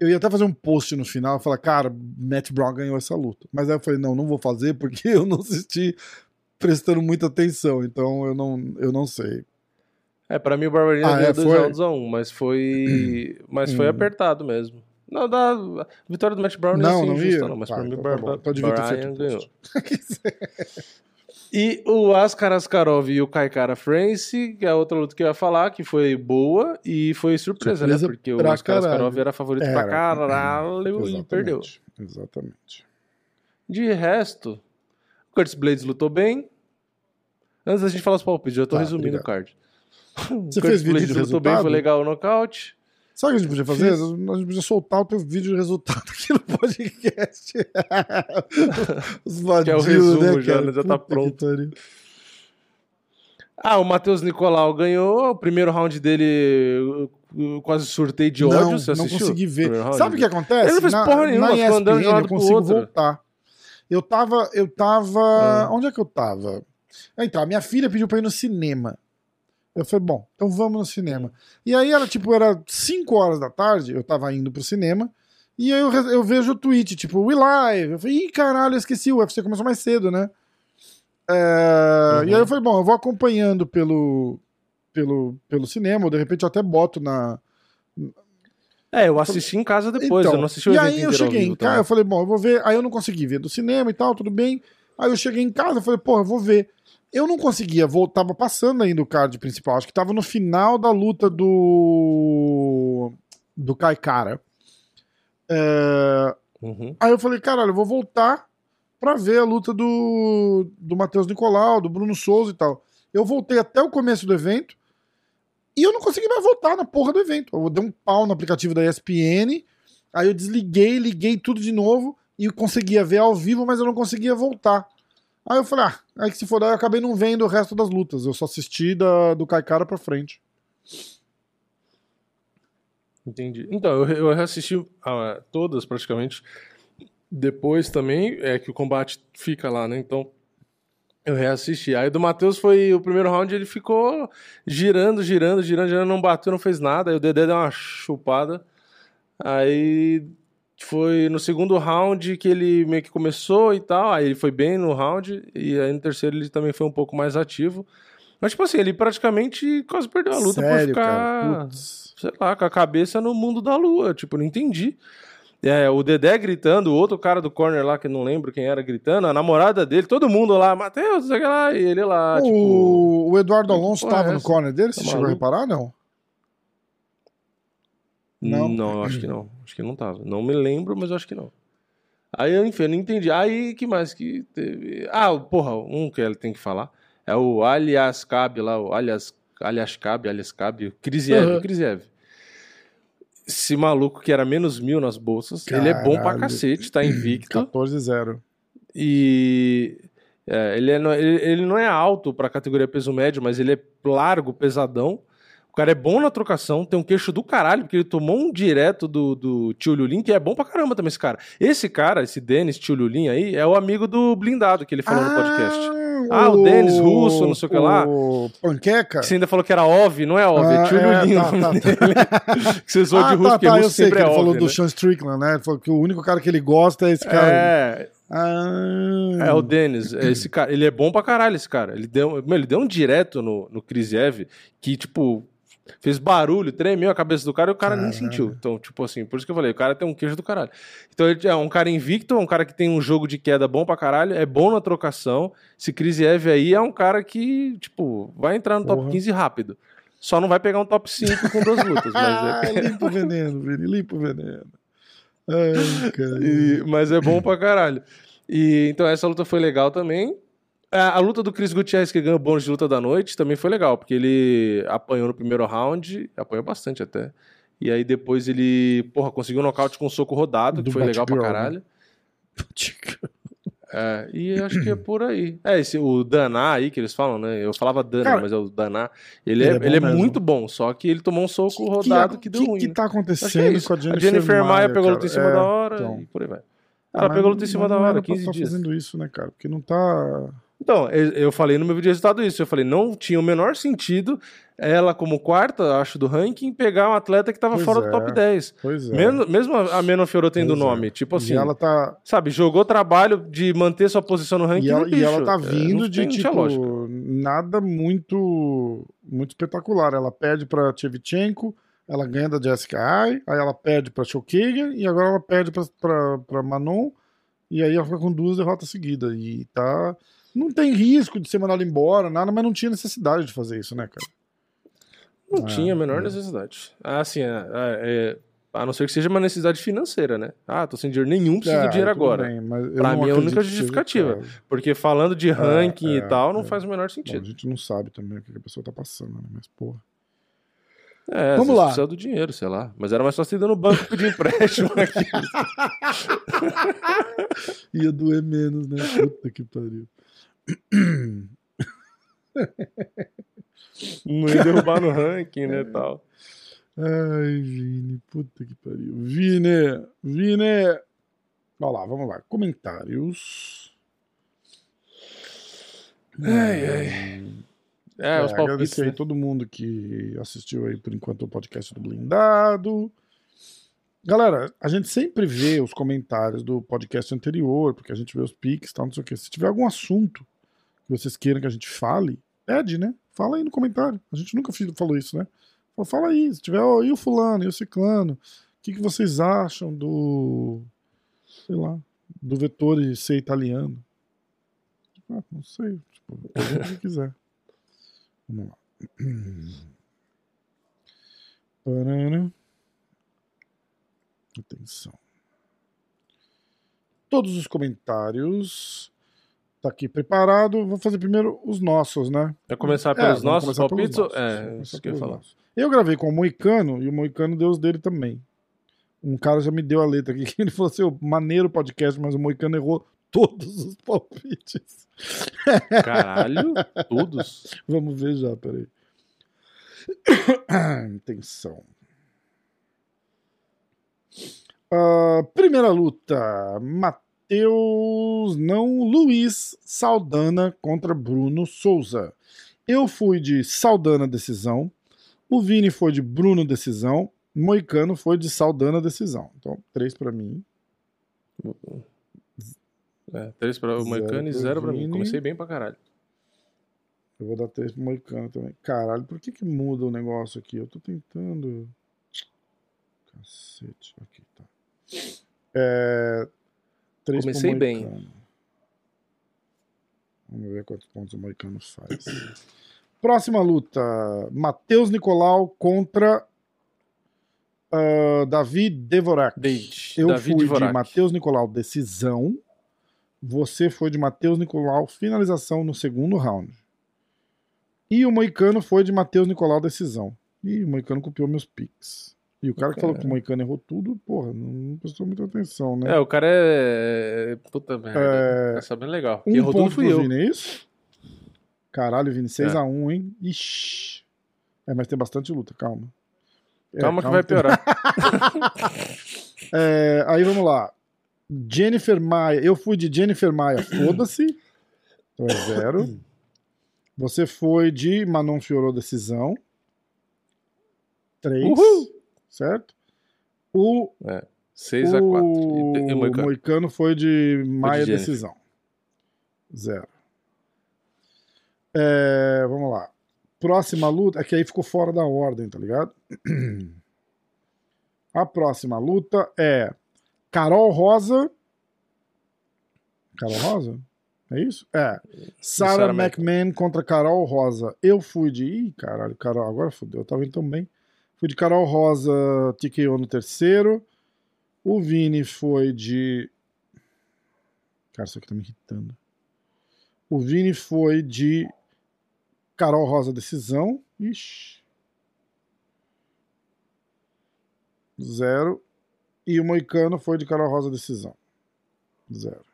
Eu ia até fazer um post no final e falar, cara, Matt Brown ganhou essa luta. Mas aí eu falei, não, não vou fazer porque eu não assisti prestando muita atenção. Então eu não, eu não sei. É, pra mim o Barbarina ah, ganhou 2 é, a 1, um, mas foi. mas foi hum. apertado mesmo. Não, da vitória do Matt Brown não, assim, não justa, não, mas tá, pra mim então o tá Brian ganhou. e o Askar Askarov e o Kaikara France, que é a outra luta que eu ia falar, que foi boa e foi surpresa, né? surpresa né? Porque o Askar Askarov era favorito era, pra caralho e perdeu. Exatamente. De resto, o Curtis Blades lutou bem. Antes da gente falar os palpites, eu tô tá, resumindo obrigado. o card. Você fez vídeo de resultado? bem, foi legal o nocaute. Sabe o que a gente podia fazer? A gente podia soltar o teu vídeo de resultado aqui no podcast. Os vadios, que é o resumo né, já, né? já tá pronto. Ah, o Matheus Nicolau ganhou. O primeiro round dele eu quase surtei de ódio. Não, você não consegui ver. Sabe o que acontece? Ele não fez na, porra nenhuma, na ESPN, andando de um eu consigo voltar. Eu tava. Eu tava. Ah. Onde é que eu tava? Então, a minha filha pediu pra ir no cinema. Eu falei, bom, então vamos no cinema. E aí era tipo, era 5 horas da tarde, eu tava indo pro cinema, e aí eu, eu vejo o tweet, tipo, We Live. Eu falei, ih, caralho, eu esqueci, o UFC começou mais cedo, né? É, uhum. E aí eu falei, bom, eu vou acompanhando pelo, pelo, pelo cinema, ou de repente eu até boto na. É, eu assisti em casa depois, então, eu não assisti o E aí eu cheguei em casa, tá? eu falei, bom, eu vou ver. Aí eu não consegui ver do cinema e tal, tudo bem. Aí eu cheguei em casa, eu falei, pô, eu vou ver. Eu não conseguia voltar, tava passando ainda o card principal, acho que tava no final da luta do. do Kai Cara. É... Uhum. Aí eu falei, caralho, eu vou voltar pra ver a luta do, do Matheus Nicolau, do Bruno Souza e tal. Eu voltei até o começo do evento e eu não consegui mais voltar na porra do evento. Eu dei um pau no aplicativo da ESPN, aí eu desliguei, liguei tudo de novo e conseguia ver ao vivo, mas eu não conseguia voltar. Aí eu falei, ah, aí que se for, eu acabei não vendo o resto das lutas. Eu só assisti da, do Kaikara pra frente. Entendi. Então, eu, eu assisti ah, todas praticamente. Depois também é que o combate fica lá, né? Então, eu reassisti. Aí do Matheus foi o primeiro round, ele ficou girando, girando, girando, girando, não bateu, não fez nada. Aí o Dedé deu uma chupada. Aí foi no segundo round que ele meio que começou e tal. Aí ele foi bem no round. E aí no terceiro ele também foi um pouco mais ativo. Mas, tipo assim, ele praticamente quase perdeu a luta Sério, por ficar, sei lá, com a cabeça no mundo da lua. Tipo, não entendi. É, o Dedé gritando, o outro cara do corner lá, que não lembro quem era, gritando, a namorada dele, todo mundo lá, Matheus, sei lá, e ele lá, o, tipo... O Eduardo Alonso estava é no corner dele, você tá chegou a reparar, não? Não, não acho que não. Acho que não tava. Não me lembro, mas acho que não. Aí, enfim, eu não entendi. Aí, que mais que teve? Ah, porra, um que ele tem que falar. É o Alias Cab lá, o Alias, Alias Cab, Alias Cab, o Kriziev, uhum. o Kriziev. Esse maluco que era menos mil nas bolsas, Caralho. ele é bom pra cacete, tá invicto. 14-0. E é, ele, é, ele, ele, não é alto pra categoria peso médio, mas ele é largo, pesadão. O cara é bom na trocação, tem um queixo do caralho, porque ele tomou um direto do, do Tio Lulin, que é bom pra caramba também esse cara. Esse cara, esse Denis Tio Lulin aí, é o amigo do blindado que ele falou ah, no podcast. Ah, o, o Denis Russo, não sei o que lá. O Panqueca? Você ainda falou que era Ov, não é Ov, é ah, é Tio é, Lulin. Tá, tá, tá. que você zoou ah, de Russo, tá, porque tá, Russo sempre é Ov. Ele falou né? do Sean Strickland, né? Ele falou que o único cara que ele gosta é esse cara. É. Ah. É o Denis. Esse cara, ele é bom pra caralho, esse cara. Ele deu, meu, ele deu um direto no, no Ev que, tipo, Fez barulho, tremeu a cabeça do cara e o cara Caralho. nem sentiu. Então, tipo assim, por isso que eu falei, o cara tem um queijo do caralho. Então, ele é um cara invicto, um cara que tem um jogo de queda bom pra caralho, é bom na trocação. Esse Eve aí é um cara que, tipo, vai entrar no top 15 rápido. Só não vai pegar um top 5 com duas lutas. mas é... limpa o veneno, Vini, limpa o veneno. Ai, e, mas é bom pra caralho. E, então essa luta foi legal também. É, a, luta do Chris Gutierrez, que ganhou o bônus de luta da noite, também foi legal, porque ele apanhou no primeiro round, apanhou bastante até. E aí depois ele, porra, conseguiu um nocaute com um soco rodado, do que foi legal pra né? caralho. É, e acho que é por aí. É, esse, o Daná aí que eles falam, né? Eu falava Dana, Cara, mas é o Daná. Ele, ele, é, é, ele é muito bom, só que ele tomou um soco rodado que, que, que deu ruim. O que, né? tá acontecendo é com a Jennifer, a Jennifer Maia, pegou luta em cima é, da hora então. e por aí vai. Ela pegou luta em cima da hora, 15 tá dias. fazendo isso, né, cara? Porque não tá então, eu falei no meu vídeo de resultado isso. Eu falei, não tinha o menor sentido ela, como quarta, acho, do ranking, pegar um atleta que estava fora é, do top 10. Pois é. Mesmo, mesmo a Meno Fiorot tendo o nome. É. Tipo assim. E ela tá. Sabe, jogou trabalho de manter sua posição no ranking. E ela, e ela tá é, vindo de, tipo, nada muito, muito espetacular. Ela pede pra Tchevchenko, ela ganha da Jessica Ai, aí ela pede pra Shokagan e agora ela pra, pra Manon. E aí ela fica com duas derrotas seguidas. E tá não tem risco de ser mandado embora, nada, mas não tinha necessidade de fazer isso, né, cara? Não ah, tinha a menor é. necessidade. Ah, assim, é, é, é, a não ser que seja uma necessidade financeira, né? Ah, tô sem dinheiro nenhum, preciso é, do dinheiro agora. Bem, pra mim é a única justificativa. Porque falando de é, ranking e tal, não faz o menor sentido. Bom, a gente não sabe também o que a pessoa tá passando, né? Mas, porra. É, Vamos lá. precisa do dinheiro, sei lá. Mas era mais fácil ir no banco pedir empréstimo aqui. Ia doer menos, né? Puta que pariu. Não ia derrubar no ranking, né, tal. Ai, Vini, puta que pariu. Vini, Vini. Vamos lá, vamos lá. Comentários. Ai, ai. É, é os palpites. Agradecer né? todo mundo que assistiu aí por enquanto o podcast do Blindado. Galera, a gente sempre vê os comentários do podcast anterior, porque a gente vê os piques e tal, não sei o que. Se tiver algum assunto que vocês queiram que a gente fale, pede, né? Fala aí no comentário. A gente nunca falou isso, né? Fala aí, se tiver, ó, e o fulano, e o ciclano, o que, que vocês acham do, sei lá, do vetor ser italiano? Ah, não sei, tipo, o que quiser. Vamos lá. Parana. Atenção. Todos os comentários tá aqui preparado. Vou fazer primeiro os nossos, né? Vai começar pelos é, nossos palpites? É, isso que eu ia falar. Nossos. Eu gravei com o Moicano e o Moicano deu os dele também. Um cara já me deu a letra aqui, ele falou assim, maneiro podcast, mas o Moicano errou todos os palpites. Caralho, todos? Vamos ver já, peraí. Intenção. Uh, primeira luta: Matheus, não, Luiz Saldana contra Bruno Souza. Eu fui de Saldana decisão. O Vini foi de Bruno decisão. Moicano foi de Saldana decisão. Então, três para mim. É, três para o Moicano e zero para mim. Comecei bem pra caralho. Eu vou dar três pro Moicano também. Caralho, por que que muda o negócio aqui? Eu tô tentando. Cacete. Aqui, tá. É, três Comecei bem. Vamos ver quantos pontos o Moicano faz. Próxima luta: Matheus Nicolau contra uh, Davi Devorak. David. Eu fui Devorak. de Matheus Nicolau decisão. Você foi de Matheus Nicolau finalização no segundo round. E o Moicano foi de Matheus Nicolau decisão. E o Moicano copiou meus picks. E o cara que falou que o Moicano errou tudo, porra, não prestou muita atenção, né? É, o cara é. Puta merda. É... Tá sabendo legal. Um errou ponto tudo fui eu. Vini, é isso? Caralho, Vini, 6x1, é. hein? Ixi. É, mas tem bastante luta, calma. É, calma, calma que vai piorar. é, aí vamos lá. Jennifer Maia. Eu fui de Jennifer Maia, foda-se. Então é zero. Você foi de Manon Fiorou Decisão. Três. Uhul certo? O, é, 6 a 4. E, e Moicano. Moicano foi de Maia de Decisão. Zero. É, vamos lá. Próxima luta. É que aí ficou fora da ordem, tá ligado? A próxima luta é Carol Rosa. Carol Rosa? É isso? É. Sarah, Sarah McMahon contra Carol Rosa. Eu fui de. Ih, caralho, Carol, agora fodeu. Eu tava indo tão bem. Fui de Carol Rosa, TKO no terceiro. O Vini foi de. Cara, isso aqui tá me irritando. O Vini foi de Carol Rosa Decisão. Ixi. Zero. E o Moicano foi de Carol Rosa Decisão. Zero.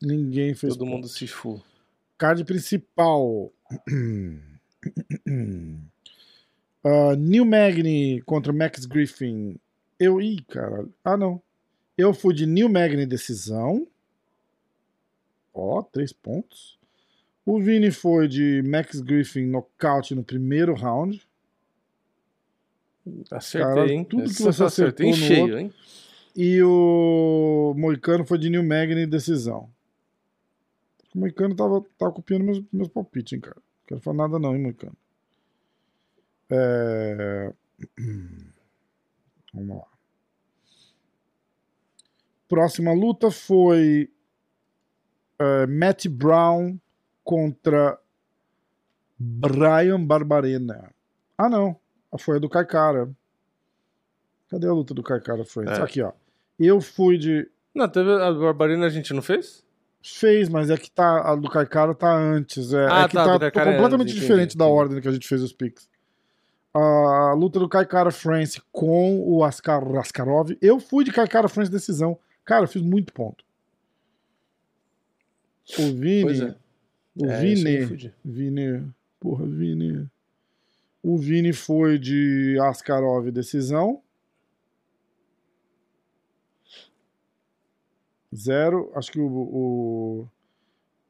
Ninguém fez. Todo ponto. mundo se fu. Card principal. Uh, Neil Magny contra Max Griffin. Eu. Ih, cara. Ah, não. Eu fui de Neil Magny decisão. Ó, três pontos. O Vini foi de Max Griffin nocaute no primeiro round. Acertei, cara, hein? Tudo que você acertou cheio, outro. hein? E o Moicano foi de Neil Magny decisão. O Moicano tava, tava copiando meus, meus palpites, hein, cara. Não quero falar nada não, hein, Moicano. É... Vamos lá. Próxima luta foi uh, Matt Brown contra Brian Barbarena. Ah, não. Foi a do Kaikara. Cadê a luta do Kaikara Friends? É. Aqui, ó. Eu fui de. Não, teve a Barbarena a gente não fez? Fez, mas é que tá, a do Kaikara tá antes. É, ah, é que tá, tá completamente é antes, diferente entendi, da ordem que a gente fez os picks a luta do Kaikara France com o Askar, Askarov. Eu fui de Kaikara France decisão. Cara, eu fiz muito ponto. O Vini. É. O é, Vini. Vini. Porra, Vini. O Vini foi de Askarov decisão. Zero. Acho que o, o,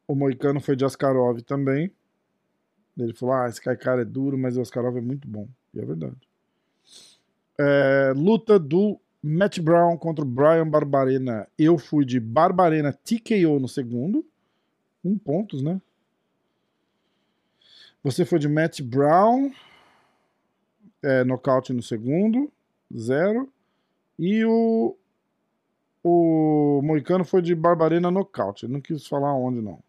o Moicano foi de Askarov também. Ele falou: Ah, esse cara é duro, mas o Askarov é muito bom. E é verdade. É, luta do Matt Brown contra o Brian Barbarena. Eu fui de Barbarena TKO no segundo. Um pontos, né? Você foi de Matt Brown. É, nocaute no segundo. Zero. E o. O Moicano foi de Barbarena nocaute. Não quis falar onde, não.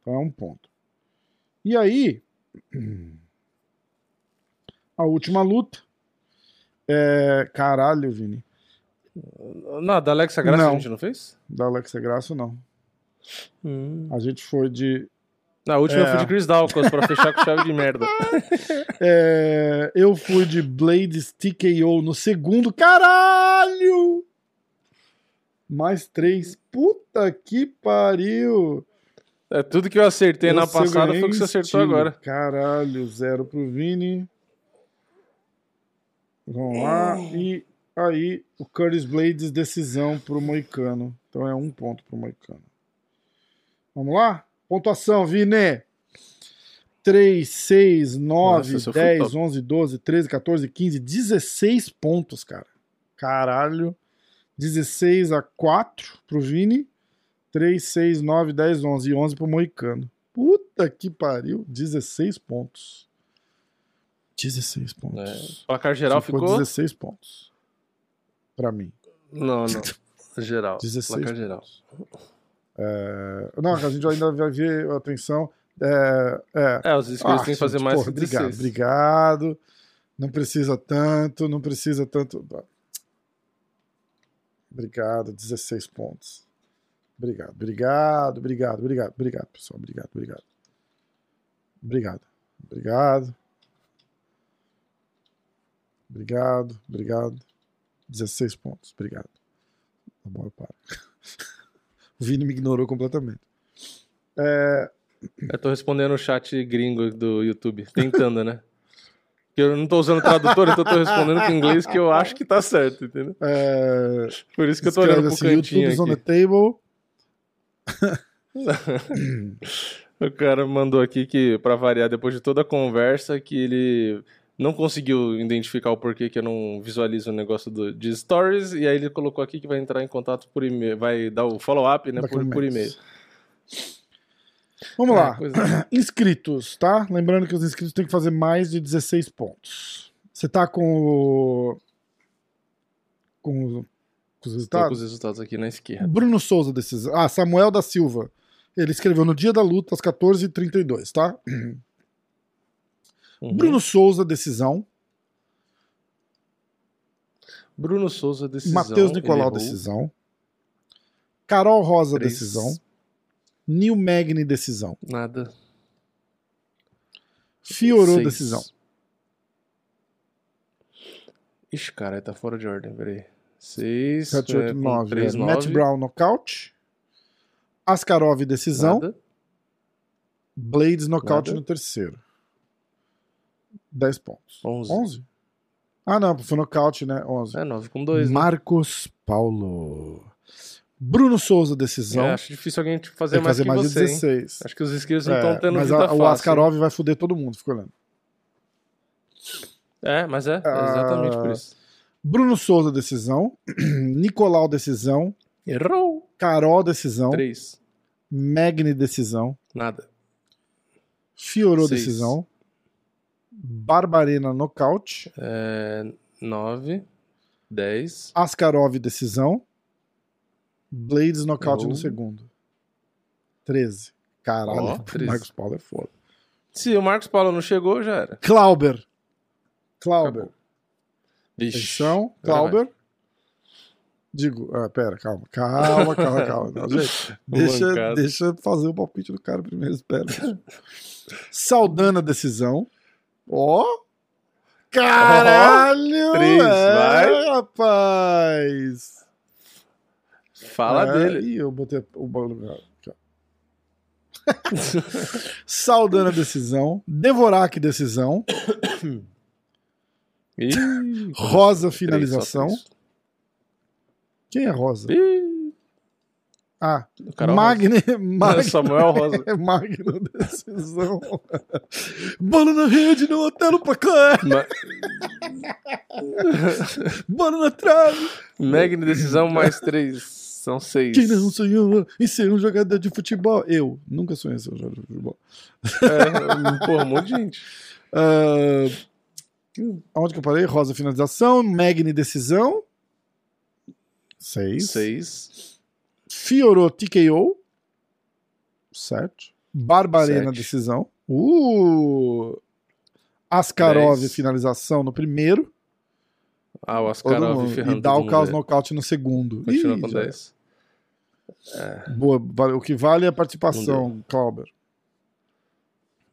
Então é um ponto. E aí. A última luta. É... Caralho, Vini. Não, da Alexa Graça não. a gente não fez? Da Alexa Graça, não. Hum. A gente foi de. Na última é. eu fui de Chris Dawkins pra fechar com chave de merda. É, eu fui de Blades TKO no segundo. Caralho! Mais três. Puta que pariu! É, tudo que eu acertei eu na passada foi o que você acertou agora. Caralho, zero pro Vini. Vamos lá. E aí, o Curtis Blades, decisão pro Moicano. Então é um ponto pro Moicano. Vamos lá? Pontuação, Vini. 3, 6, 9, Nossa, 10, 11, 12, 13, 14, 15, 16 pontos, cara. Caralho. 16 a 4 pro Vini. 3, 6, 9, 10, 11 e 11 pro Moicano. Puta que pariu, 16 pontos. 16 pontos. É. Placar geral ficou, ficou 16 pontos. Pra mim. Não, não. Geral. 16 placar pontos. geral. É... Não, a gente ainda vai ver, atenção. É, é. é os inscritos ah, têm que fazer mais porra, Obrigado, obrigado. Não precisa tanto, não precisa tanto. Obrigado, 16 pontos. Obrigado, obrigado, obrigado, obrigado, obrigado, pessoal. Obrigado, obrigado. Obrigado, obrigado. Obrigado, obrigado. 16 pontos, obrigado. Bom, eu paro. o Vini me ignorou completamente. É... Eu tô respondendo o chat gringo do YouTube, tentando, né? eu não tô usando tradutor, então eu tô respondendo com inglês que eu acho que tá certo, entendeu? É... Por isso que eu tô olhando assim, pro cantinho YouTube's aqui. on the table. o cara mandou aqui que, para variar, depois de toda a conversa, que ele não conseguiu identificar o porquê que eu não visualizo o negócio do, de stories, e aí ele colocou aqui que vai entrar em contato por e-mail, vai dar o follow-up né, por, por e-mail. Vamos é, lá. É. Inscritos, tá? Lembrando que os inscritos têm que fazer mais de 16 pontos. Você tá com o. Com com os resultados? com os resultados aqui na esquerda. Bruno Souza, decisão. Ah, Samuel da Silva. Ele escreveu no dia da luta, às 14h32, tá? Uhum. Bruno Souza, decisão. Bruno Souza, decisão. Matheus Nicolau, decisão. Carol Rosa, Três. decisão. Neil Magni, decisão. Nada. Fiorou, decisão. Ixi, cara, tá fora de ordem, peraí. 6, 7, 8, 9. 3, 9. Matt Brown, nocaute. Askarov, decisão. Nada. Blades, nocaute no terceiro. 10 pontos. 11. 11? Ah, não, foi nocaute, né? 11. É, 9 com 2. Né? Marcos né? Paulo. Bruno Souza, decisão. É, acho difícil alguém fazer mais, fazer mais você, de 16. Hein? Acho que os inscritos não estão é, tendo mas a, fácil. O Askarov vai foder todo mundo, ficou olhando. É, mas é, é exatamente por isso. Bruno Souza, decisão. Nicolau, decisão. Errou. Carol, decisão. Três. Magni, decisão. Nada. Fiorou, decisão. Barbarena, nocaute. É, nove. Dez. Askarov, decisão. Blades, nocaute Errou. no segundo. Treze. Caralho, oh, o Marcos Paulo é foda. Se o Marcos Paulo não chegou, já era. Clauber. Clauber. Acabou. Atenção, Clauber. Digo, ah, pera, calma, calma, calma, calma. Não, gente, deixa, deixa fazer o palpite do cara primeiro, espera. Saudando a decisão. Ó! Oh, caralho! Oh, três, é, vai. rapaz! Fala é, dele. Ih, eu botei o bagulho. Saudando a decisão. Devorak decisão. Rosa finalização. Quem é Rosa? Ih. Ah, Magne, Magne. Samuel Rosa. Magno decisão. Bola na rede, no hotel placar. Ma... Bola na trave. Magno decisão mais três. São seis. Quem não sonhou em ser um jogador de futebol? Eu. Nunca sonhei em ser um jogador de futebol. É, pô, um monte de gente. Uh, Onde que eu parei? Rosa finalização, Magni decisão. Seis. Seis. Fiorou TKO. Sete. Barbarena Sete. decisão. Uh! Askarov Dez. finalização no primeiro. Ah, o Askarov ferrando E dá o caos nocaute no segundo. Continua Ih, com 10. É. Boa, o que vale é a participação, Clauber.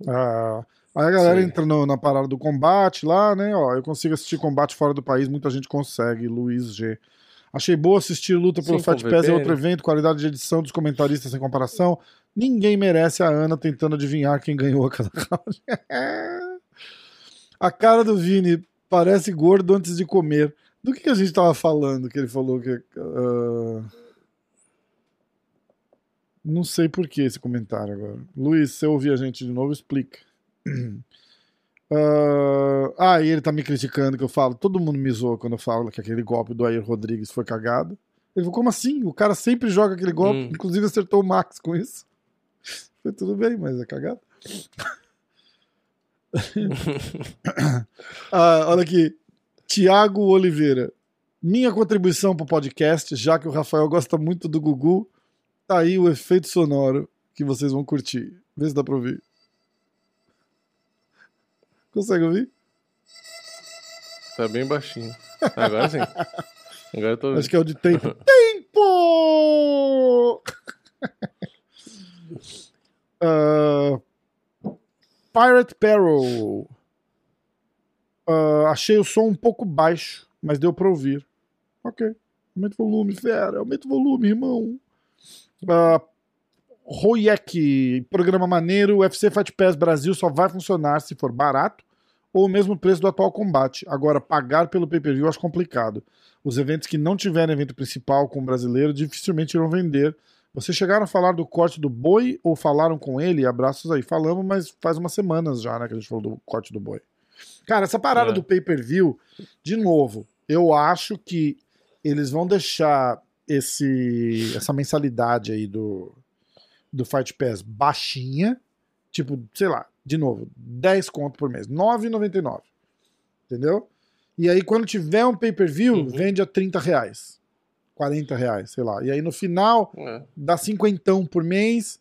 Ah, aí a galera Sim. entra no, na parada do combate lá, né? Ó, eu consigo assistir combate fora do país, muita gente consegue. Luiz G. Achei boa assistir luta pelo Sim, Fight Pass, é outro evento, qualidade de edição dos comentaristas sem comparação. Ninguém merece a Ana tentando adivinhar quem ganhou a cada round. a cara do Vini parece gordo antes de comer. Do que, que a gente tava falando que ele falou que. Uh... Não sei por que esse comentário agora. Luiz, se eu ouvir a gente de novo, explica. Uh, ah, e ele tá me criticando que eu falo, todo mundo me zoa quando eu falo que aquele golpe do Ayer Rodrigues foi cagado. Ele falou, como assim? O cara sempre joga aquele golpe, hum. inclusive acertou o Max com isso. Foi tudo bem, mas é cagado. ah, olha aqui. Tiago Oliveira. Minha contribuição pro podcast, já que o Rafael gosta muito do Gugu, tá aí o efeito sonoro que vocês vão curtir. Vê se dá pra ouvir. Consegue ouvir? Tá bem baixinho. Agora sim. Agora eu tô ouvindo. Acho que é o de tempo. tempo! uh, Pirate Peril. Uh, achei o som um pouco baixo, mas deu pra ouvir. Ok. Aumenta o volume, fera. Aumenta o volume, irmão. Uh, Royek, programa maneiro, UFC Fight Pass Brasil só vai funcionar se for barato ou o mesmo preço do atual combate. Agora, pagar pelo pay-per-view acho complicado. Os eventos que não tiverem evento principal com o brasileiro dificilmente irão vender. Vocês chegaram a falar do corte do boi ou falaram com ele? Abraços aí. Falamos, mas faz umas semanas já, né, que a gente falou do corte do boi. Cara, essa parada é. do pay-per-view, de novo, eu acho que eles vão deixar esse essa mensalidade aí do do Fight Pass baixinha, tipo, sei lá, de novo, 10 conto por mês, 9,99. Entendeu? E aí, quando tiver um pay-per-view, uhum. vende a 30 reais. 40 reais, sei lá. E aí, no final, é. dá 50 por mês,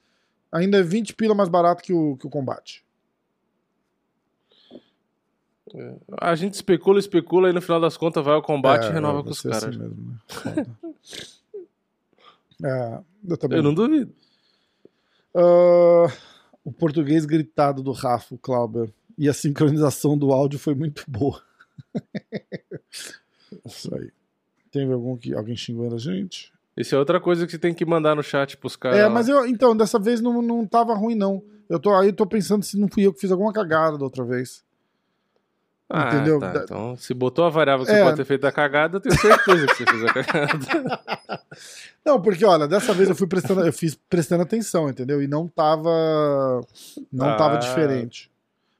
ainda é 20 pila mais barato que o, que o combate. É. A gente especula, especula, e no final das contas vai ao combate é, e renova com os caras. Assim mesmo, né? é, eu, também... eu não duvido. Uh, o português gritado do Rafa Clauber e a sincronização do áudio foi muito boa. Isso aí. Tem algum que, alguém xingando a gente? Isso é outra coisa que você tem que mandar no chat pros caras. É, mas eu, então, dessa vez não, não tava ruim, não. Eu tô, aí eu tô pensando se não fui eu que fiz alguma cagada da outra vez. Ah, Entendeu? Tá. Então, se botou a variável que é... você pode ter feito a cagada, eu tenho certeza que você fez a cagada. Não, porque, olha, dessa vez eu fui prestando, eu fiz prestando atenção, entendeu? E não tava. Não ah. tava diferente.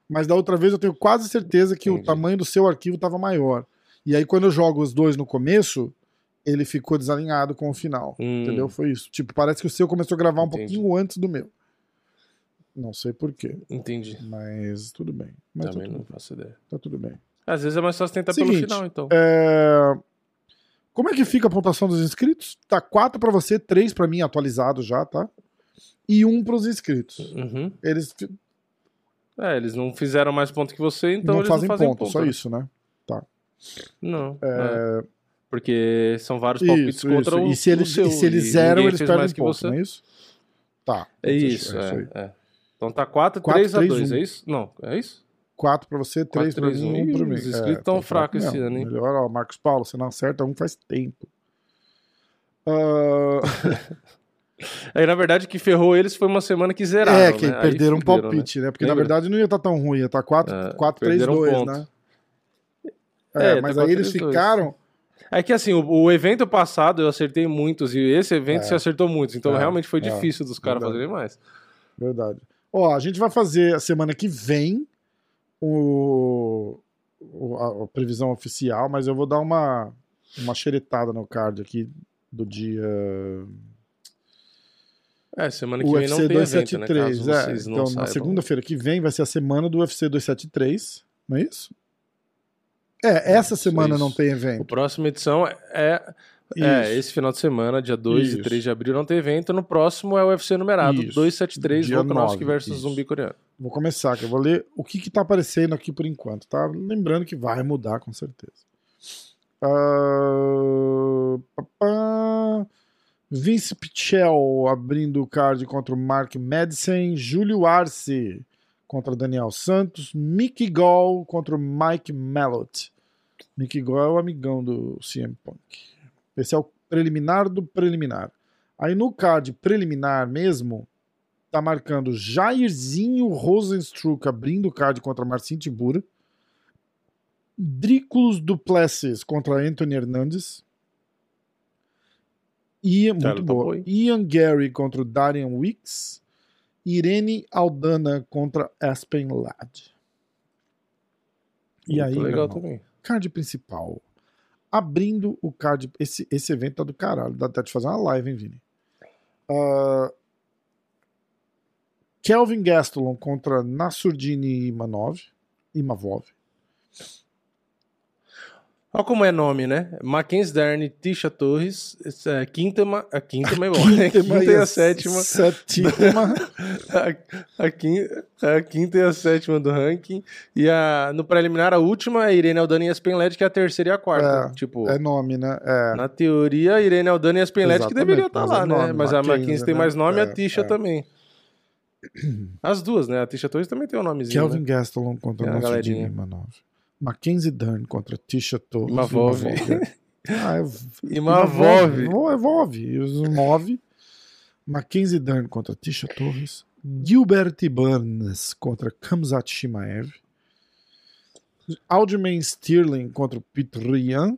Mas da outra vez eu tenho quase certeza que Entendi. o tamanho do seu arquivo tava maior. E aí, quando eu jogo os dois no começo, ele ficou desalinhado com o final. Hum. Entendeu? Foi isso. Tipo, parece que o seu começou a gravar um Entendi. pouquinho antes do meu. Não sei porquê. Entendi. Mas tudo bem. Mas Também tá não faço ideia. Tá tudo bem. Às vezes é mais fácil tentar Seguinte, pelo final, então. É... Como é que fica a pontuação dos inscritos? Tá 4 para você, 3 para mim atualizado já, tá? E 1 para os inscritos. Uhum. Eles É, eles não fizeram mais ponto que você, então não eles fazem não fazem ponto, ponto. só né? isso, né? Tá. Não. É... é. Porque são vários palpites isso, contra isso. o E se eles, seu, e se eles zeram, eles perdem ponto, você. não é isso? Tá. É isso, é, isso é. Então tá 4, 3 a 2, é isso? Não, é isso? 4 pra você, 3 pra mim, 1 pra mim. Os inscritos estão é, fracos esse ano, hein? Melhor, ó, Marcos Paulo, você não acerta um faz tempo. Uh... Aí, na verdade, que ferrou eles foi uma semana que zeraram. É, que né? perderam um palpite, né? né? Porque, Lembra? na verdade, não ia estar tá tão ruim, ia estar tá 4, é, 4 3, 2, um né? É, é mas tá aí eles ficaram. É que assim, o, o, evento passado eu acertei muitos, e esse evento é. você acertou muitos, então é, realmente foi é. difícil dos caras fazerem mais. Verdade. Ó, a gente vai fazer a semana que vem o, o a, a, previsão oficial, mas eu vou dar uma, uma xeretada no card aqui do dia. É, semana que UFC vem não tem 273, evento, né? é, então, na segunda-feira que vem vai ser a semana do UFC 273, não é isso? É, essa semana isso. não tem evento. A próxima edição é é, esse final de semana, dia 2 Isso. e 3 de abril, não tem evento. No próximo é o UFC numerado, Isso. 273, Volkanovski versus Isso. Zumbi coreano. Vou começar, que eu vou ler o que está aparecendo aqui por enquanto, tá? Lembrando que vai mudar, com certeza. Uh... Vince Pichel abrindo o card contra o Mark Madison. Júlio Arce contra Daniel Santos. Mickey Gall contra o Mike Mallott. Mickey Gall é o amigão do CM Punk. Esse é o preliminar do preliminar. Aí no card preliminar mesmo, tá marcando Jairzinho Rosenstruck abrindo o card contra Marcin Tibura. Drículos Duplessis contra Anthony Hernandes. Ian, muito boa. Ian Gary contra o Darian Wicks. Irene Aldana contra Aspen Ladd. E muito aí, legal também. Card principal. Abrindo o card. Esse, esse evento tá do caralho. Dá até de fazer uma live, hein, Vini? Uh, Kelvin Gastelum contra Nasurdini Imanov. Imavov. Olha como é nome, né? Mackenzie Dern, Tisha Torres, é, quinta, a quinta, mas bom, a quinta e a sétima. Sétima. a, a, quinta, a quinta e a sétima do ranking. E a, no preliminar, a última é Irene Aldana e Aspen Led, que é a terceira e a quarta. É, tipo, é nome, né? É. Na teoria, Irene Aldana e Aspen Led que deveriam estar lá, é né? Nome, mas a Mackenzie tem né? mais nome e a é, Tisha é. também. As duas, né? A Tisha Torres também tem o um nomezinho. Kelvin né? Gastelum contra a nosso Jimmy Manov. Mackenzie Dern contra Tisha Torres. Imavov. Ah, é... Imavov. Imavov. Move. Mackenzie Dern contra Tisha Torres. Gilbert Burns contra Kamzat Shimaev. Alderman Stirling contra Pete Ryan.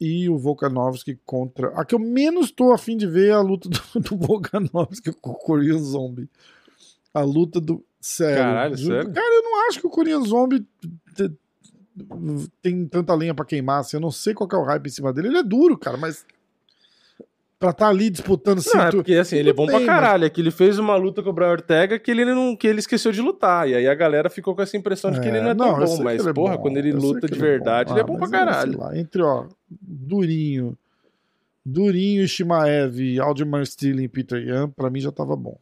E o Volkanovski contra. A que eu menos estou afim de ver é a luta do, do Volkanovski com o Korean Zombie. A luta do. Sério. Caralho, sério? Cara, eu não acho que o Korean Zombie tem tanta lenha para queimar, assim, eu não sei qual é o hype em cima dele. Ele é duro, cara, mas pra estar tá ali disputando assim. Não, é porque assim, ele é bom bem, pra caralho. Mas... É que ele fez uma luta com o Brian Ortega que ele não que ele esqueceu de lutar. E aí a galera ficou com essa impressão de que ele não é tão bom. Mas, é porra, bom. quando ele luta de verdade, ele é bom, ele é bom pra caralho. Lá, entre, ó, Durinho, Durinho, Shimaev, Aldemar Steele e Peter Yan, pra mim já tava bom.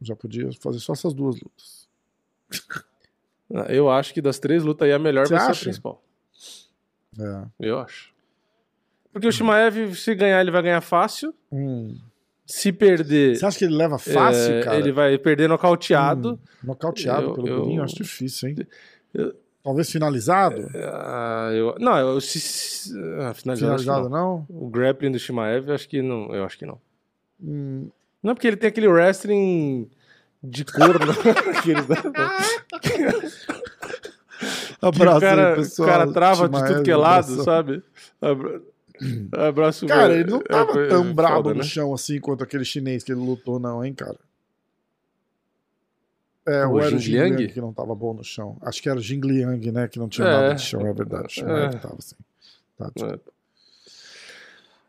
Já podia fazer só essas duas lutas. Eu acho que das três lutas aí a melhor Você vai acha? ser a principal. É. Eu acho. Porque o Shimaev, se ganhar, ele vai ganhar fácil. Hum. Se perder. Você acha que ele leva fácil, é, cara? Ele vai perder nocauteado. Hum, nocauteado eu, pelo eu, Durinho, acho difícil, hein? Eu, Talvez finalizado? Uh, eu, não, eu, se, se, uh, finalizado, finalizado não. não. O grappling do Shimaev, eu acho que não. Eu acho que não. Hum. Não, porque ele tem aquele wrestling de corno. Abraço o cara, aí, pessoal. O cara trava de tudo que é lado, sabe? Abraço Cara, ele não tava é, tão é, brabo foda, no né? chão assim quanto aquele chinês que ele lutou, não, hein, cara? É, o, o era o Jingliang que não tava bom no chão. Acho que era o Jingliang, né? Que não tinha é. nada de chão, é verdade. O é. tava assim. Tá, é.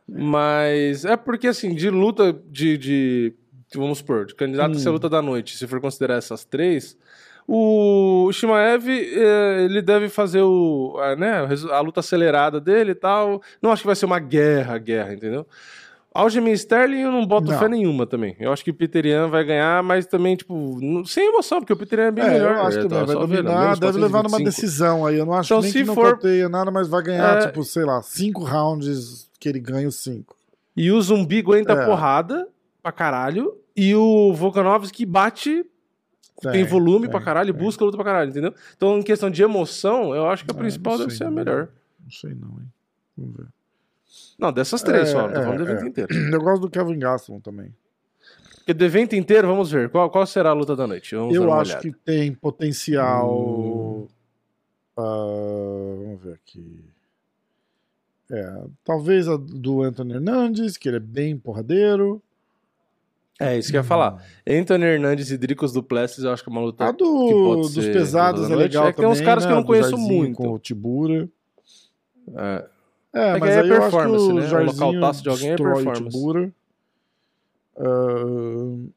Mas é porque assim, de luta de, de vamos supor, de candidato hum. a ser luta da noite, se for considerar essas três, o Shimaev, eh, ele deve fazer o, a, né, a luta acelerada dele e tal. Não acho que vai ser uma guerra, guerra, entendeu? Aljamain Sterling eu não boto não. fé nenhuma também. Eu acho que o Peter Yan vai ganhar, mas também, tipo, sem emoção, porque o Peter Yan é bem é, melhor. Eu acho que tá, vai dominar, deve levar numa decisão aí. Eu não acho então, nem se que não for... nada, mas vai ganhar, é... tipo, sei lá, cinco rounds que ele ganha os cinco. E o zumbi aguenta é. porrada pra caralho. E o Volkanovski bate, tem, tem volume tem, pra caralho, tem. busca luta pra caralho, entendeu? Então, em questão de emoção, eu acho que a ah, principal deve ser a melhor. Não sei não, hein? Vamos ver. Não, dessas três é, só, não tô é, falando do evento é. inteiro. Eu gosto do Kevin Gaston também. Porque do evento inteiro, vamos ver. Qual, qual será a luta da noite? Vamos eu acho olhada. que tem potencial. Hum. Uh, vamos ver aqui. É, talvez a do Anthony Hernandes, que ele é bem porradeiro. É, isso que eu ia falar. Anthony Hernandes e Dricos Duplessis, eu acho que é uma luta a do, dos pesados é legal é que tem uns caras né? que eu não conheço muito. Com o Tibura. É, é, é mas aí é performance, né? O local de alguém é performance. Tibura. Uh,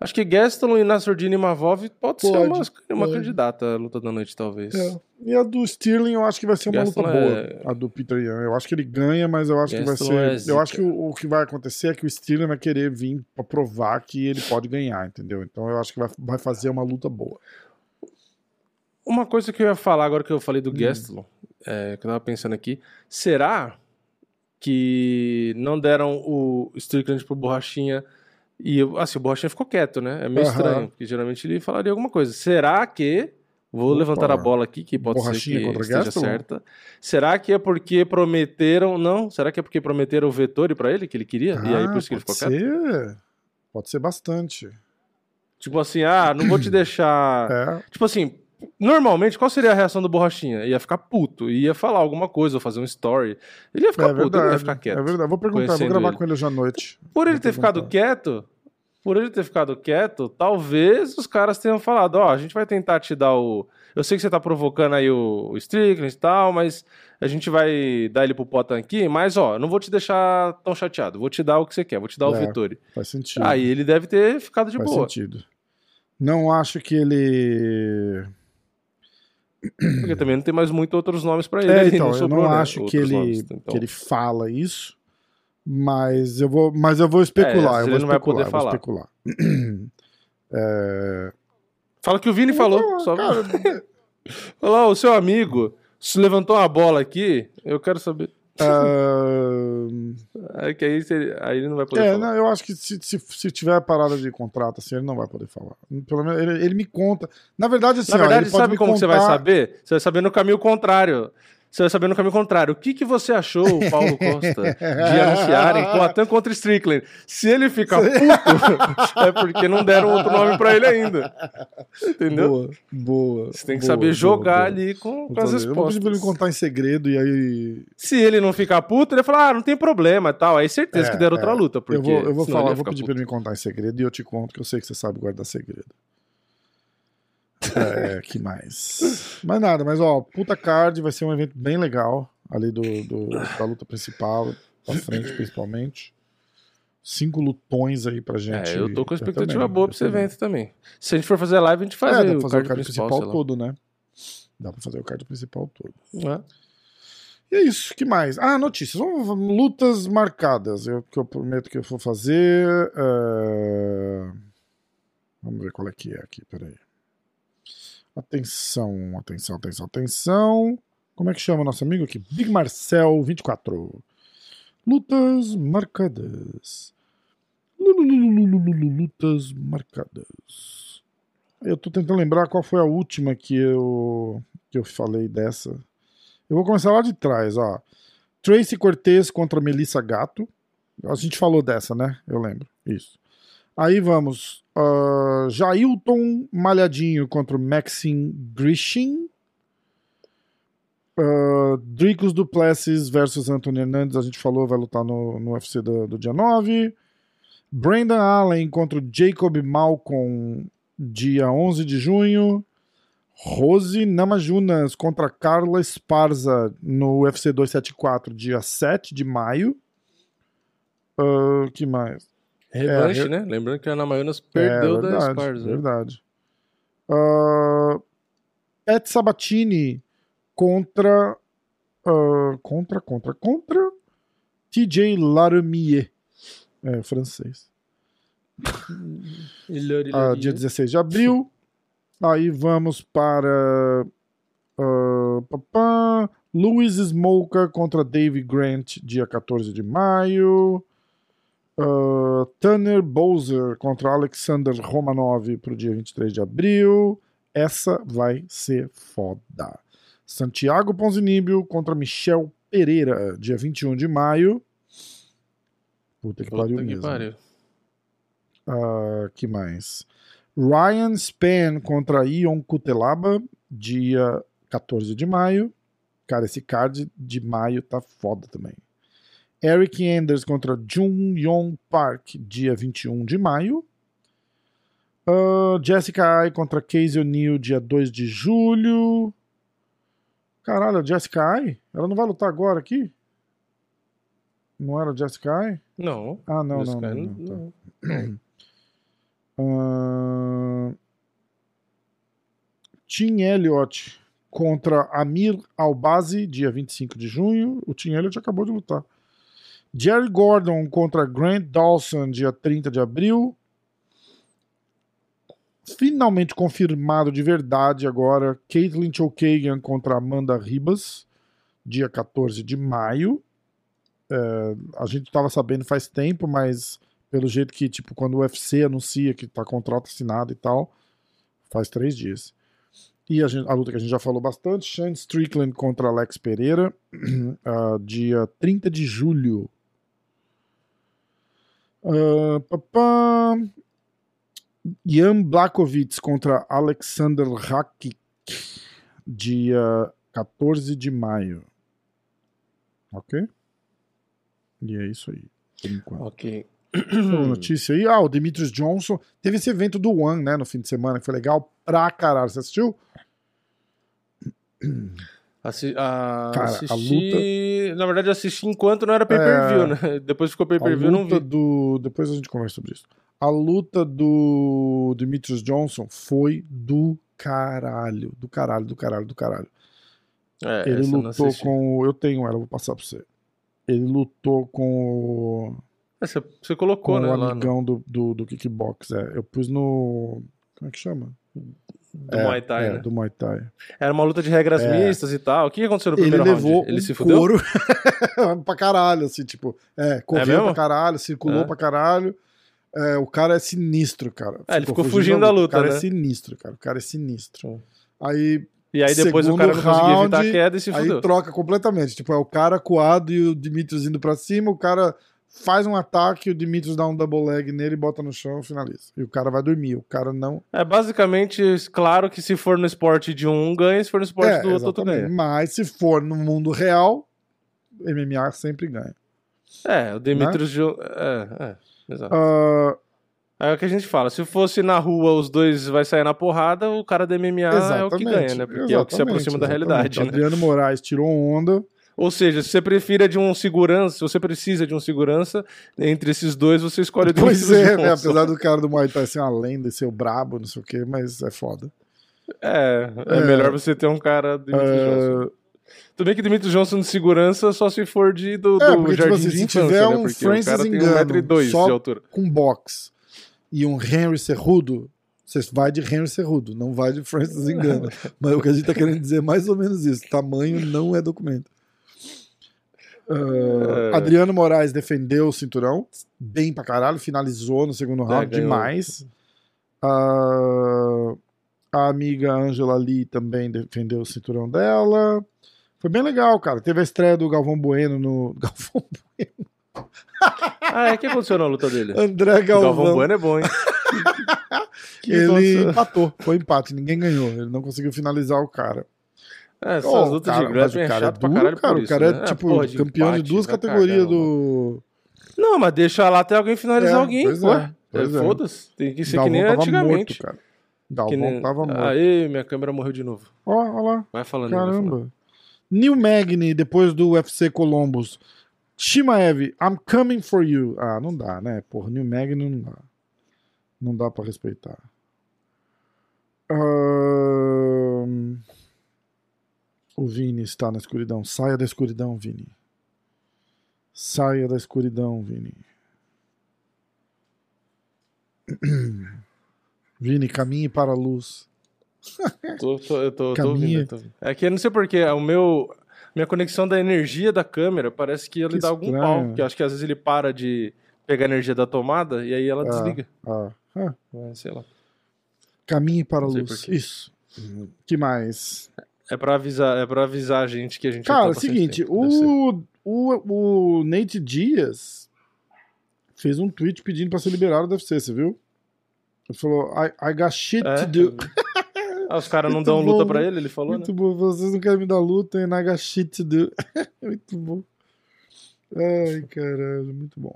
Acho que Gaston e Nasurdin Mavov pode, pode ser uma, uma candidata à luta da noite, talvez. É. E a do Stirling eu acho que vai ser uma Gaston luta boa. É... A do Peter Young. Eu acho que ele ganha, mas eu acho Gaston que vai ser. É eu acho que o, o, que vai acontecer é que o Stirling vai querer vir pra provar que ele pode ganhar, entendeu? Então eu acho que vai, vai fazer uma luta boa. Uma coisa que eu ia falar agora que eu falei do hum. Gaston, é, que eu tava pensando aqui, será que não deram o Strickland pro Borrachinha. E assim, o Borrachinha ficou quieto, né? É meio uhum. estranho, porque geralmente ele falaria alguma coisa. Será que. Vou Opa. levantar a bola aqui, que pode Borrachinha ser que esteja Gaston? certa. Será que é porque prometeram. Não, será que é porque prometeram o Vettori para ele, que ele queria? Ah, e aí por isso que ele ficou ser. quieto? Pode ser bastante. Tipo assim, ah, não vou te deixar. É. Tipo assim, Normalmente, qual seria a reação do Borrachinha? Ia ficar puto, ia falar alguma coisa, ou fazer um story. Ele ia ficar é puto, ele ia ficar quieto. É verdade, vou perguntar, vou gravar ele. com ele hoje à noite. Por ele vou ter perguntar. ficado quieto, por ele ter ficado quieto, talvez os caras tenham falado: Ó, oh, a gente vai tentar te dar o. Eu sei que você tá provocando aí o, o Strickland e tal, mas a gente vai dar ele pro Potan aqui, mas ó, não vou te deixar tão chateado, vou te dar o que você quer, vou te dar é, o Vittori. Faz sentido. Aí ele deve ter ficado de faz boa. Faz sentido. Não acho que ele porque também não tem mais muito outros nomes para ele. É, então, não eu não né, acho que ele, nomes, então. que ele fala isso, mas eu vou, mas eu vou especular. É, eu vou não especular, vai poder falar. especular. é... Fala que o Vini falou. Não, só... Fala, o seu amigo se levantou uma bola aqui, eu quero saber. Uh... É que aí, aí ele não vai poder é, falar. Não, eu acho que se, se, se, tiver parada de contrato assim, ele não vai poder falar. Pelo menos ele, ele me conta. Na verdade, assim, Na verdade, ó, sabe como contar... você vai saber? Você vai saber no caminho contrário. Você vai saber no caminho contrário. O que, que você achou, Paulo Costa, de anunciarem Poitin contra Strickland? Se ele ficar puto, é porque não deram outro nome para ele ainda. Entendeu? Boa, boa. Você tem que boa, saber jogar boa, ali com, com as respostas. Eu vou pedir pra ele contar em segredo e aí... Se ele não ficar puto, ele vai falar, ah, não tem problema e tal. Aí certeza é, que deram é. outra luta. Porque eu vou, eu vou falar, vou pedir puto. pra ele me contar em segredo e eu te conto que eu sei que você sabe guardar segredo. É, que mais? Mais nada, mas ó, puta card vai ser um evento bem legal ali do, do da luta principal, pra frente principalmente. Cinco lutões aí pra gente. É, eu tô com expectativa também, boa pra esse evento também. Se a gente for fazer live, a gente faz é, o, fazer card o card principal, principal todo, né? Dá pra fazer o card principal todo. É. E é isso, que mais? Ah, notícias. Lutas marcadas. Eu, que eu prometo que eu vou fazer. Uh... Vamos ver qual é que é aqui, peraí. Atenção, atenção, atenção, atenção. Como é que chama nosso amigo aqui? Big Marcel 24. Lutas marcadas. Lutas marcadas. Eu tô tentando lembrar qual foi a última que eu que eu falei dessa. Eu vou começar lá de trás, ó. Tracy Cortez contra Melissa Gato. A gente falou dessa, né? Eu lembro. Isso. Aí vamos. Uh, Jailton Malhadinho contra o Maxim Grishin. Uh, Dricos Duplessis versus Anthony Hernandes, a gente falou, vai lutar no, no UFC do, do dia 9. Brandon Allen contra o Jacob Malcolm, dia 11 de junho. Rose Namajunas contra Carla Esparza no UFC 274, dia 7 de maio. Uh, que mais? Revanche, é, né? Lembrando que a Ana Maionas perdeu é, verdade, da Esparza. Né? Verdade. Uh, Pat Sabatini contra. Uh, contra, contra, contra. TJ Larumier. É, francês. uh, dia 16 de abril. Aí vamos para. Uh, papá, Louis Smoker contra Dave Grant, dia 14 de maio. Uh, Tanner Bowser contra Alexander Romanov para o dia 23 de abril. Essa vai ser foda. Santiago Ponzinibio contra Michel Pereira, dia 21 de maio. Puta que Puta pariu que mesmo. Pariu. Uh, que mais? Ryan Span contra Ion Kutelaba, dia 14 de maio. Cara, esse card de maio tá foda também. Eric Anders contra Jun Yong Park, dia 21 de maio. Uh, Jessica Ai contra Casey O'Neill, dia 2 de julho. Caralho, a Jessica Ai? Ela não vai lutar agora aqui? Não era Jessica Ai? Não. Ah, não, não, não, não, não. uh... Tim Elliott contra Amir Albazi, dia 25 de junho. O Tim Elliott acabou de lutar. Jerry Gordon contra Grant Dawson, dia 30 de abril. Finalmente confirmado de verdade agora. Caitlin Chokagan contra Amanda Ribas, dia 14 de maio. é, a gente tava sabendo faz tempo, mas pelo jeito que, tipo, quando o UFC anuncia que tá contrato assinado e tal, faz três dias. E a, gente, a, luta que a gente já falou bastante, Sean Strickland contra Alex Pereira, uh, dia 30 de julho. Uh, Jan Blakovic contra Alexander Rakic, dia 14 de maio. Ok? E é isso aí, por enquanto. Ok. notícia aí. Ah, o Demetrius Johnson. Teve esse evento do One, né, no fim de semana, que foi legal pra caralho. Você assistiu? Assi a... Cara, assisti... a luta... Na verdade, assisti enquanto não era pay-per-view, é... né? Depois ficou pay-per-view, não vi. Do... Depois a gente conversa sobre isso. A luta do Demetrius Johnson foi do caralho. Do caralho, do caralho, do caralho. É, Ele lutou com. Eu tenho ela, vou passar pra você. Ele lutou com o. É, você, você colocou, com né? O amigão no... do, do, do kickbox, é. Eu pus no. Como é que chama? Do é, Muay Thai, é, né? do Muay Thai. Era uma luta de regras é. mistas e tal. O que aconteceu no primeiro ele levou round? Ele um se fudeu? Couro pra caralho, assim, tipo, é, correu pra caralho, circulou é. pra caralho. É, o cara é sinistro, cara. É, ele ficou fugindo da luta, O cara né? é sinistro, cara. O cara é sinistro. Aí e aí depois o cara não round, conseguia evitar a queda e se fudeu. Aí troca completamente. Tipo, é o cara coado e o Dimitrios indo pra cima, o cara faz um ataque, o Dimitrios dá um double leg nele, bota no chão e finaliza. E o cara vai dormir, o cara não... É basicamente, claro que se for no esporte de um, ganha, se for no esporte é, do outro, outro ganha. Mas se for no mundo real, MMA sempre ganha. É, o Dimitrios... Né? É, é, exato. Uh, é o que a gente fala, se fosse na rua os dois vai sair na porrada, o cara da MMA exatamente, é o que ganha, né? Porque é o que se aproxima da realidade. Né? Adriano Moraes tirou onda. Ou seja, se você prefira de um segurança, se você precisa de um segurança, entre esses dois você escolhe o Pois é, né? apesar do cara do Muay Thai ser uma lenda, ser o brabo, não sei o quê, mas é foda. É, é, é melhor você ter um cara de uh... Tudo bem que Dimitri Johnson de segurança só se for de, do, é, do porque, jardim tipo assim, de infância, se tiver né? um Porque Francis o cara Engano, tem 1,2m só de altura. com box e um Henry Cerrudo, você vai de Henry Cerrudo, não vai de Francis Engano. Mas o que a gente tá querendo dizer é mais ou menos isso. Tamanho não é documento. Uh, Adriano Moraes defendeu o cinturão, bem pra caralho, finalizou no segundo round, é, demais. Uh, a amiga Angela Lee também defendeu o cinturão dela. Foi bem legal, cara. Teve a estreia do Galvão Bueno no. Galvão Bueno. ah, é que aconteceu na luta dele? André Galvão. O Galvão Bueno é bom, hein? ele empatou, foi empate, ninguém ganhou. Ele não conseguiu finalizar o cara. É, essas oh, lutas cara, de grappling é chato é duro, pra caralho cara, por O cara é, né? tipo, porra, campeão de, de duas categorias do... Não, mas deixa lá até alguém finalizar é, alguém, pois pô. É, é, Foda-se, tem que ser Dalvão que nem antigamente. Morto, cara. Dalvão nem... tava morto. Aê, minha câmera morreu de novo. Ó, ó lá. Vai falando. Caramba. Vai falando. New Magni, depois do UFC Columbus. Shimaev, I'm coming for you. Ah, não dá, né? Porra, New Magni não dá. Não dá pra respeitar. Uh... O Vini está na escuridão. Saia da escuridão, Vini. Saia da escuridão, Vini. Vini, caminhe para a luz. tô, tô, eu tô, tô ouvindo, tô ouvindo. É que eu não sei porquê, o meu. Minha conexão da energia da câmera parece que ele que dá algum pau. Porque eu acho que às vezes ele para de pegar a energia da tomada e aí ela ah, desliga. Ah, ah. É, sei lá. Caminhe para a luz. Isso. que mais? É pra avisar, é pra avisar a gente que a gente Cara, é o seguinte, o, o, o Nate Dias fez um tweet pedindo pra ser liberado do UFC, você viu? Ele falou, I, I got shit é? to do. Ah, os caras não dão bom, luta pra ele, ele falou, muito né? bom, vocês não querem me dar luta, and I got shit to do. muito bom. Ai, caralho, muito bom.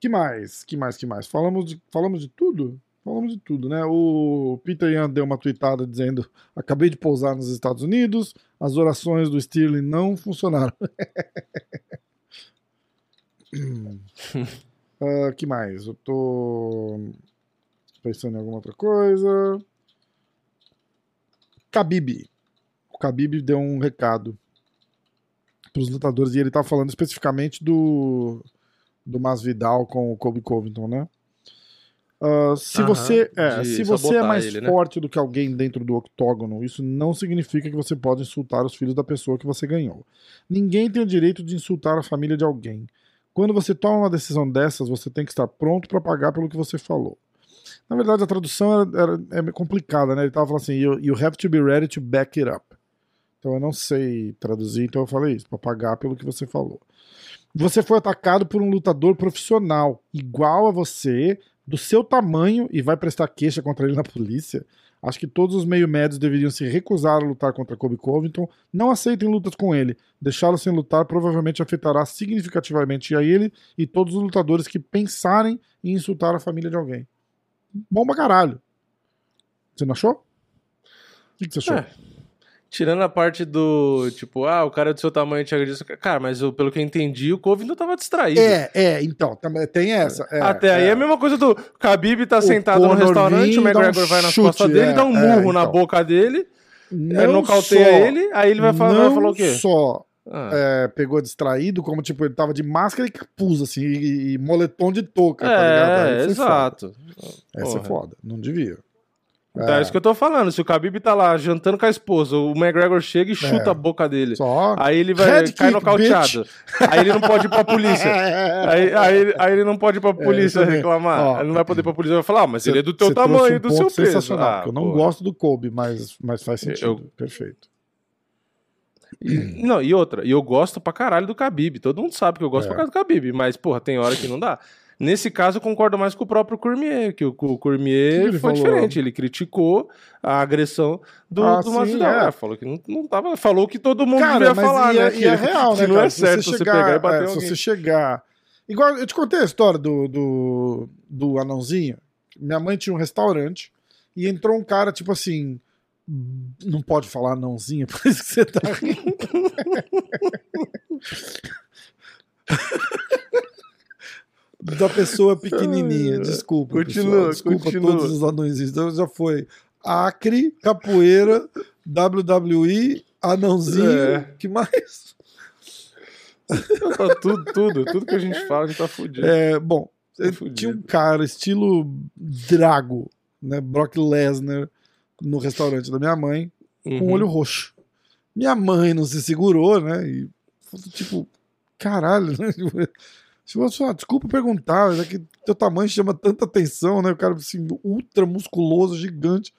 Que mais? Que mais? Que mais? Falamos de, falamos de tudo? Falamos de tudo, né? O Peter Yan deu uma tweetada dizendo: Acabei de pousar nos Estados Unidos, as orações do Stirling não funcionaram. uh, que mais? Eu tô pensando em alguma outra coisa. Khabib. O Khabib deu um recado para os lutadores e ele tá falando especificamente do do Masvidal com o Kobe Covington, né? Uh, se, você, é, se você é mais ele, né? forte do que alguém dentro do octógono, isso não significa que você pode insultar os filhos da pessoa que você ganhou. Ninguém tem o direito de insultar a família de alguém. Quando você toma uma decisão dessas, você tem que estar pronto para pagar pelo que você falou. Na verdade, a tradução era, era é complicada, né? Ele estava falando assim: you, you have to be ready to back it up. Então eu não sei traduzir, então eu falei isso, para pagar pelo que você falou. Você foi atacado por um lutador profissional, igual a você, do seu tamanho, e vai prestar queixa contra ele na polícia. Acho que todos os meio médios deveriam se recusar a lutar contra Kobe Covington. Não aceitem lutas com ele. Deixá-lo sem lutar provavelmente afetará significativamente a ele e todos os lutadores que pensarem em insultar a família de alguém. Bom pra caralho. Você não achou? O que, você achou? É. Tirando a parte do, tipo, ah, o cara é do seu tamanho te agrediu. Cara, mas eu, pelo que eu entendi, o Covington tava distraído. É, é, então, também tem essa. É, Até é. aí é a mesma coisa do Khabib tá o sentado no restaurante, o McGregor um vai nas costas dele, é, dá um é, murro na então. boca dele, não nocauteia só, ele, aí ele vai falar, vai falar o quê? só ah. É, pegou distraído, como tipo, ele tava de máscara e capuz, assim, e, e moletom de touca, tá é, tá ligado? É, exato. Foda. Essa é foda, não devia. Então é. é isso que eu tô falando. Se o Khabib tá lá jantando com a esposa, o McGregor chega e chuta é. a boca dele. Só. Aí ele vai Red cair nocauteado. Aí ele não pode ir pra polícia. aí, aí, aí, ele não pode ir pra é, polícia é, reclamar. Ó, ele não vai poder ir pra polícia. Vai falar, ah, mas cê, ele é do teu tamanho, um do seu peso. Sensacional, ah, eu não gosto do Kobe, mas, mas faz sentido. Eu... Perfeito. E, não, e outra, e eu gosto pra caralho do Khabib. Todo mundo sabe que eu gosto é. pra caralho do Khabib, mas, porra, tem hora que não dá. Nesse caso, eu concordo mais com o próprio Cormier, que o, o Cormier foi falou? diferente. Ele criticou a agressão do, ah, do Masvidal. É. Falou que não, não tava. Falou que todo mundo cara, devia falar, né? É, que, é real, que né, não cara? é certo você, chegar, você pegar e bater é, Se você chegar. Igual eu te contei a história do, do, do anãozinho. Minha mãe tinha um restaurante e entrou um cara, tipo assim. Não pode falar anãozinho, por isso que você tá rindo. da pessoa pequenininha. Desculpa. Continua, Desculpa continua. todos os anões. Então já foi Acre, capoeira, WWE, anãozinho. É. que mais? tá tudo, tudo. Tudo que a gente fala, a gente tá fudido. É, bom, tá fudido. tinha um cara estilo Drago, né? Brock Lesnar, no restaurante da minha mãe, uhum. com olho roxo. Minha mãe não se segurou, né? E tipo, caralho, né? Se você, ah, desculpa perguntar, mas é que teu tamanho chama tanta atenção, né? O cara assim, ultra musculoso, gigante.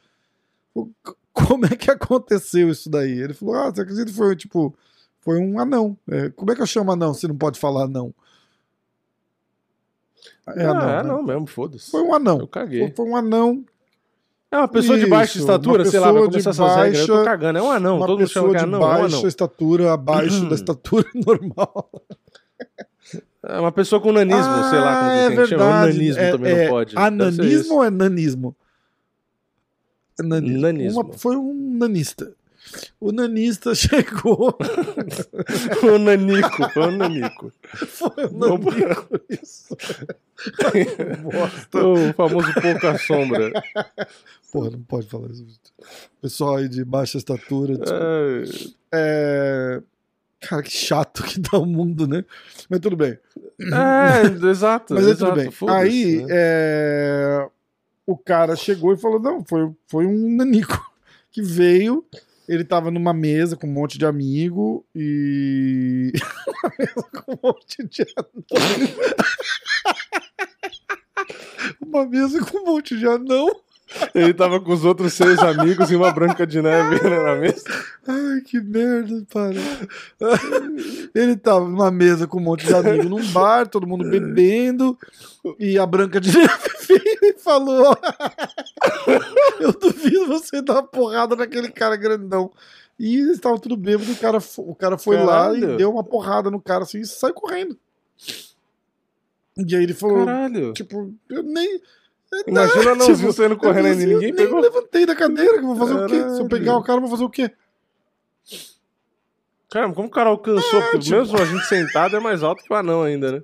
Como é que aconteceu isso daí? Ele falou: Ah, você acredita que foi tipo. Foi um anão. É, como é que eu chamo anão se não pode falar anão? É anão, ah, é anão né? mesmo, foda-se. Foi um anão. Eu caguei. Foi, foi um anão. É uma pessoa Isso, de baixa estatura, sei lá, vai começar essas baixa, regras. Eu tô cagando, é um anão. Uma todo mundo chama é anão. Uma pessoa de baixa estatura, abaixo da estatura normal. É uma pessoa com nanismo, ah, sei lá como é que verdade. chama. Nanismo é, também é, não pode. Ananismo ou é nanismo? Nanismo. nanismo. Uma, foi um nanista. O nanista chegou. o nanico, foi o nanico. Foi o nanico, isso. o famoso pouca sombra. Porra, não pode falar isso. Pessoal aí de baixa estatura. É... é... Cara, que chato que dá o mundo, né? Mas tudo bem. É, exato. Mas é tudo bem. Aí, né? é... o cara chegou e falou: não, foi, foi um nanico que veio. Ele tava numa mesa com um monte de amigo e. uma mesa com um monte de anão. uma mesa com um monte de anão. Ele tava com os outros seis amigos e uma branca de neve na mesa. Ai, que merda, para. Ele tava numa mesa com um monte de amigos num bar, todo mundo bebendo, e a branca de neve veio e falou: Eu duvido você dar uma porrada naquele cara grandão. E eles estavam tudo bêbado, o cara, o cara foi Caralho. lá e deu uma porrada no cara assim e saiu correndo. E aí ele falou: Caralho. Tipo, eu nem. Imagina não tipo, saindo correndo ainda, ninguém nem pegou. levantei da cadeira, que vou fazer Caralho. o quê? Se eu pegar o cara, vou fazer o quê? Caramba, como o cara alcançou? É, Porque tipo... mesmo a gente sentado é mais alto que o anão ainda, né?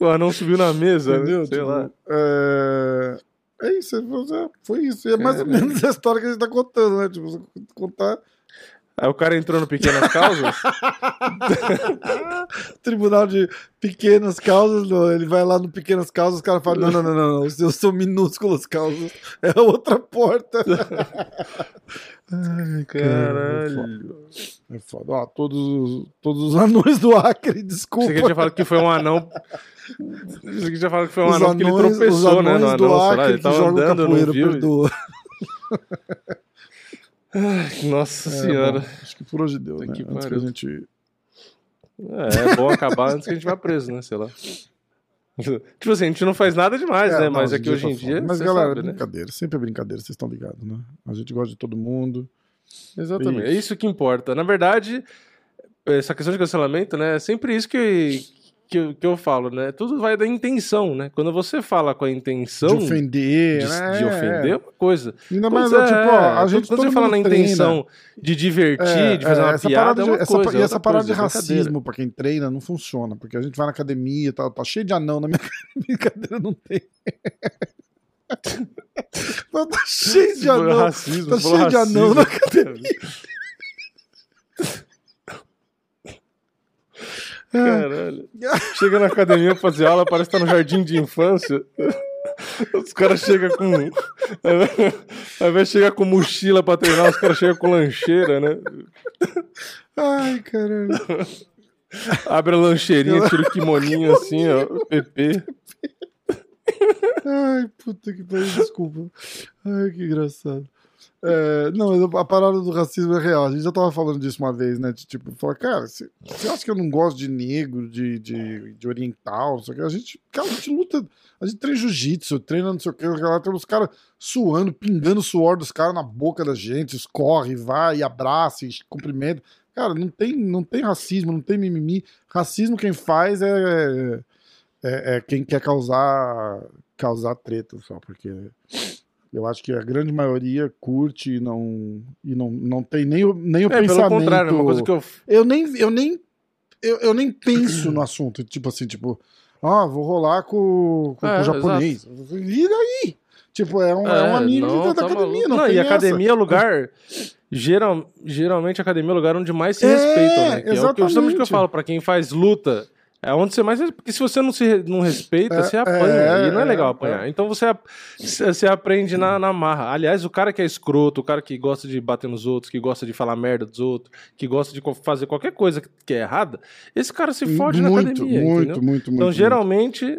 O anão subiu na mesa, né? Entendeu? Né? Sei tipo, lá. É... é isso, é, foi isso. É mais ou menos a história que a gente tá contando, né? Tipo, contar Aí o cara entrou no Pequenas Causas. Tribunal de Pequenas Causas, não. ele vai lá no Pequenas Causas, os caras falam: não, não, não, não, não, os seus são minúsculas causas, é outra porta. Ai, caralho. É foda. Ó, todos, todos os anões do Acre, desculpa. Você já falou que foi um anão. Você já falou que foi um os anão anões, que ele tropeçou, né? No anão, do Acre, lá, ele tava andando, capoeira, não viu? Perdoa. Ai, nossa é, senhora. Bom, acho que por hoje deu, né? Que antes que a gente... É, é bom acabar antes que a gente vá preso, né? Sei lá. Tipo assim, a gente não faz nada demais, é, né? Não, Mas aqui é hoje em dia. Mas galera, sabe, é brincadeira, né? sempre é brincadeira, vocês estão ligados, né? A gente gosta de todo mundo. Exatamente, é isso que importa. Na verdade, essa questão de cancelamento, né? É sempre isso que, que eu, que eu falo, né? Tudo vai da intenção, né? Quando você fala com a intenção de ofender, de, né? de ofender é uma coisa. Ainda mais, é, tipo, ó, a gente quando você fala na intenção de divertir, é, de fazer é, uma essa piada, é uma essa, coisa. E essa parada de racismo para quem treina não funciona, porque a gente vai na academia, tá, tá cheio de anão na minha brincadeira, não tem. Mas tá cheio de anão. Racismo, tá cheio de anão na academia. Caralho. Chega na academia pra fazer aula, parece que tá no jardim de infância. Os caras chegam com. Ao invés de chegar com mochila pra treinar, os caras chegam com lancheira, né? Ai, caralho. Abre a lancheirinha, tira o kimoninho assim, ó. PP. Ai, puta que pariu, desculpa. Ai, que engraçado. É, não, a parada do racismo é real. A gente já tava falando disso uma vez, né? De, tipo, falar, cara, você acha que eu não gosto de negro, de, de, de oriental, não sei o que? A gente, cara, a gente luta, a gente treina jiu-jitsu, treina não sei o que, lá tem os caras suando, pingando o suor dos caras na boca da gente, escorre, vai, abraça, cumprimenta. Cara, não tem, não tem racismo, não tem mimimi. Racismo quem faz é, é, é quem quer causar, causar treta só, porque eu acho que a grande maioria curte e não, e não, não tem nem o, nem o é, pensamento. Pelo contrário, é uma coisa que eu. Eu nem, eu nem, eu, eu nem penso no assunto. Tipo assim, tipo, ah, vou rolar com, com, é, com o japonês. Exato. E daí? Tipo, é, um, é, é uma amiga da tá academia. Não, não e essa. academia é lugar. Geral, geralmente a academia é lugar onde mais se é, respeitam, né? Que exatamente. é o que, justamente que eu falo, pra quem faz luta é onde você mais. Porque se você não se não respeita, é, você apanha. É, e não é legal é, apanhar. É. Então você, você aprende na, na marra. Aliás, o cara que é escroto, o cara que gosta de bater nos outros, que gosta de falar merda dos outros, que gosta de fazer qualquer coisa que é errada, esse cara se fode na academia. Muito, entendeu? muito, Então, muito, geralmente.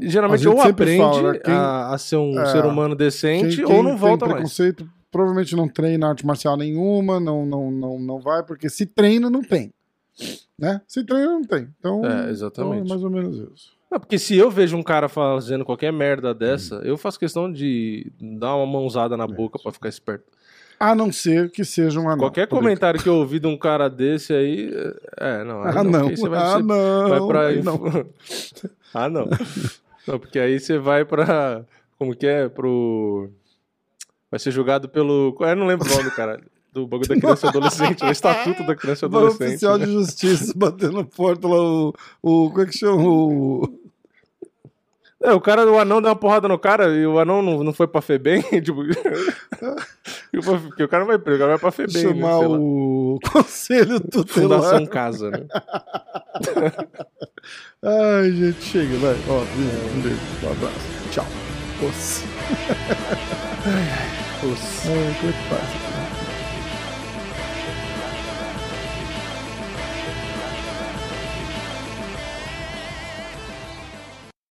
Geralmente ou aprende fala, né? quem, a, a, ser um ser humano decente quem, quem ou não volta mais. preconceito provavelmente não treina arte marcial nenhuma, não, não, não, não vai, porque se treina, não tem. Né? Se treina, não tem. Então, é, exatamente. Então é mais ou menos isso. Não, porque se eu vejo um cara fazendo qualquer merda dessa, hum. eu faço questão de dar uma mãozada na é. boca para ficar esperto. A não ser que seja um anão. Qualquer comentário que eu ouvi de um cara desse aí. É, não. Ah, não. Você vai, ah, não. Vai pra... não. ah, não. não. Porque aí você vai pra. Como que é? Pro. Vai ser julgado pelo. Eu não lembro o nome, caralho do bagulho da criança e adolescente, o estatuto da criança e adolescente. O oficial né? de justiça batendo porta lá, o, o. Como é que chama? O. É, o cara, o anão deu uma porrada no cara e o anão não, não foi pra FEBEM, tipo... Porque o cara vai preso, o cara vai pra FEBEM. Né, Chamar né, o conselho tutelar. Fundação Casa, né? Ai, gente, chega, vai. Ó, um beijo, um abraço. Tchau. Poça. Ai, ai, poça. Ai, como é que faz?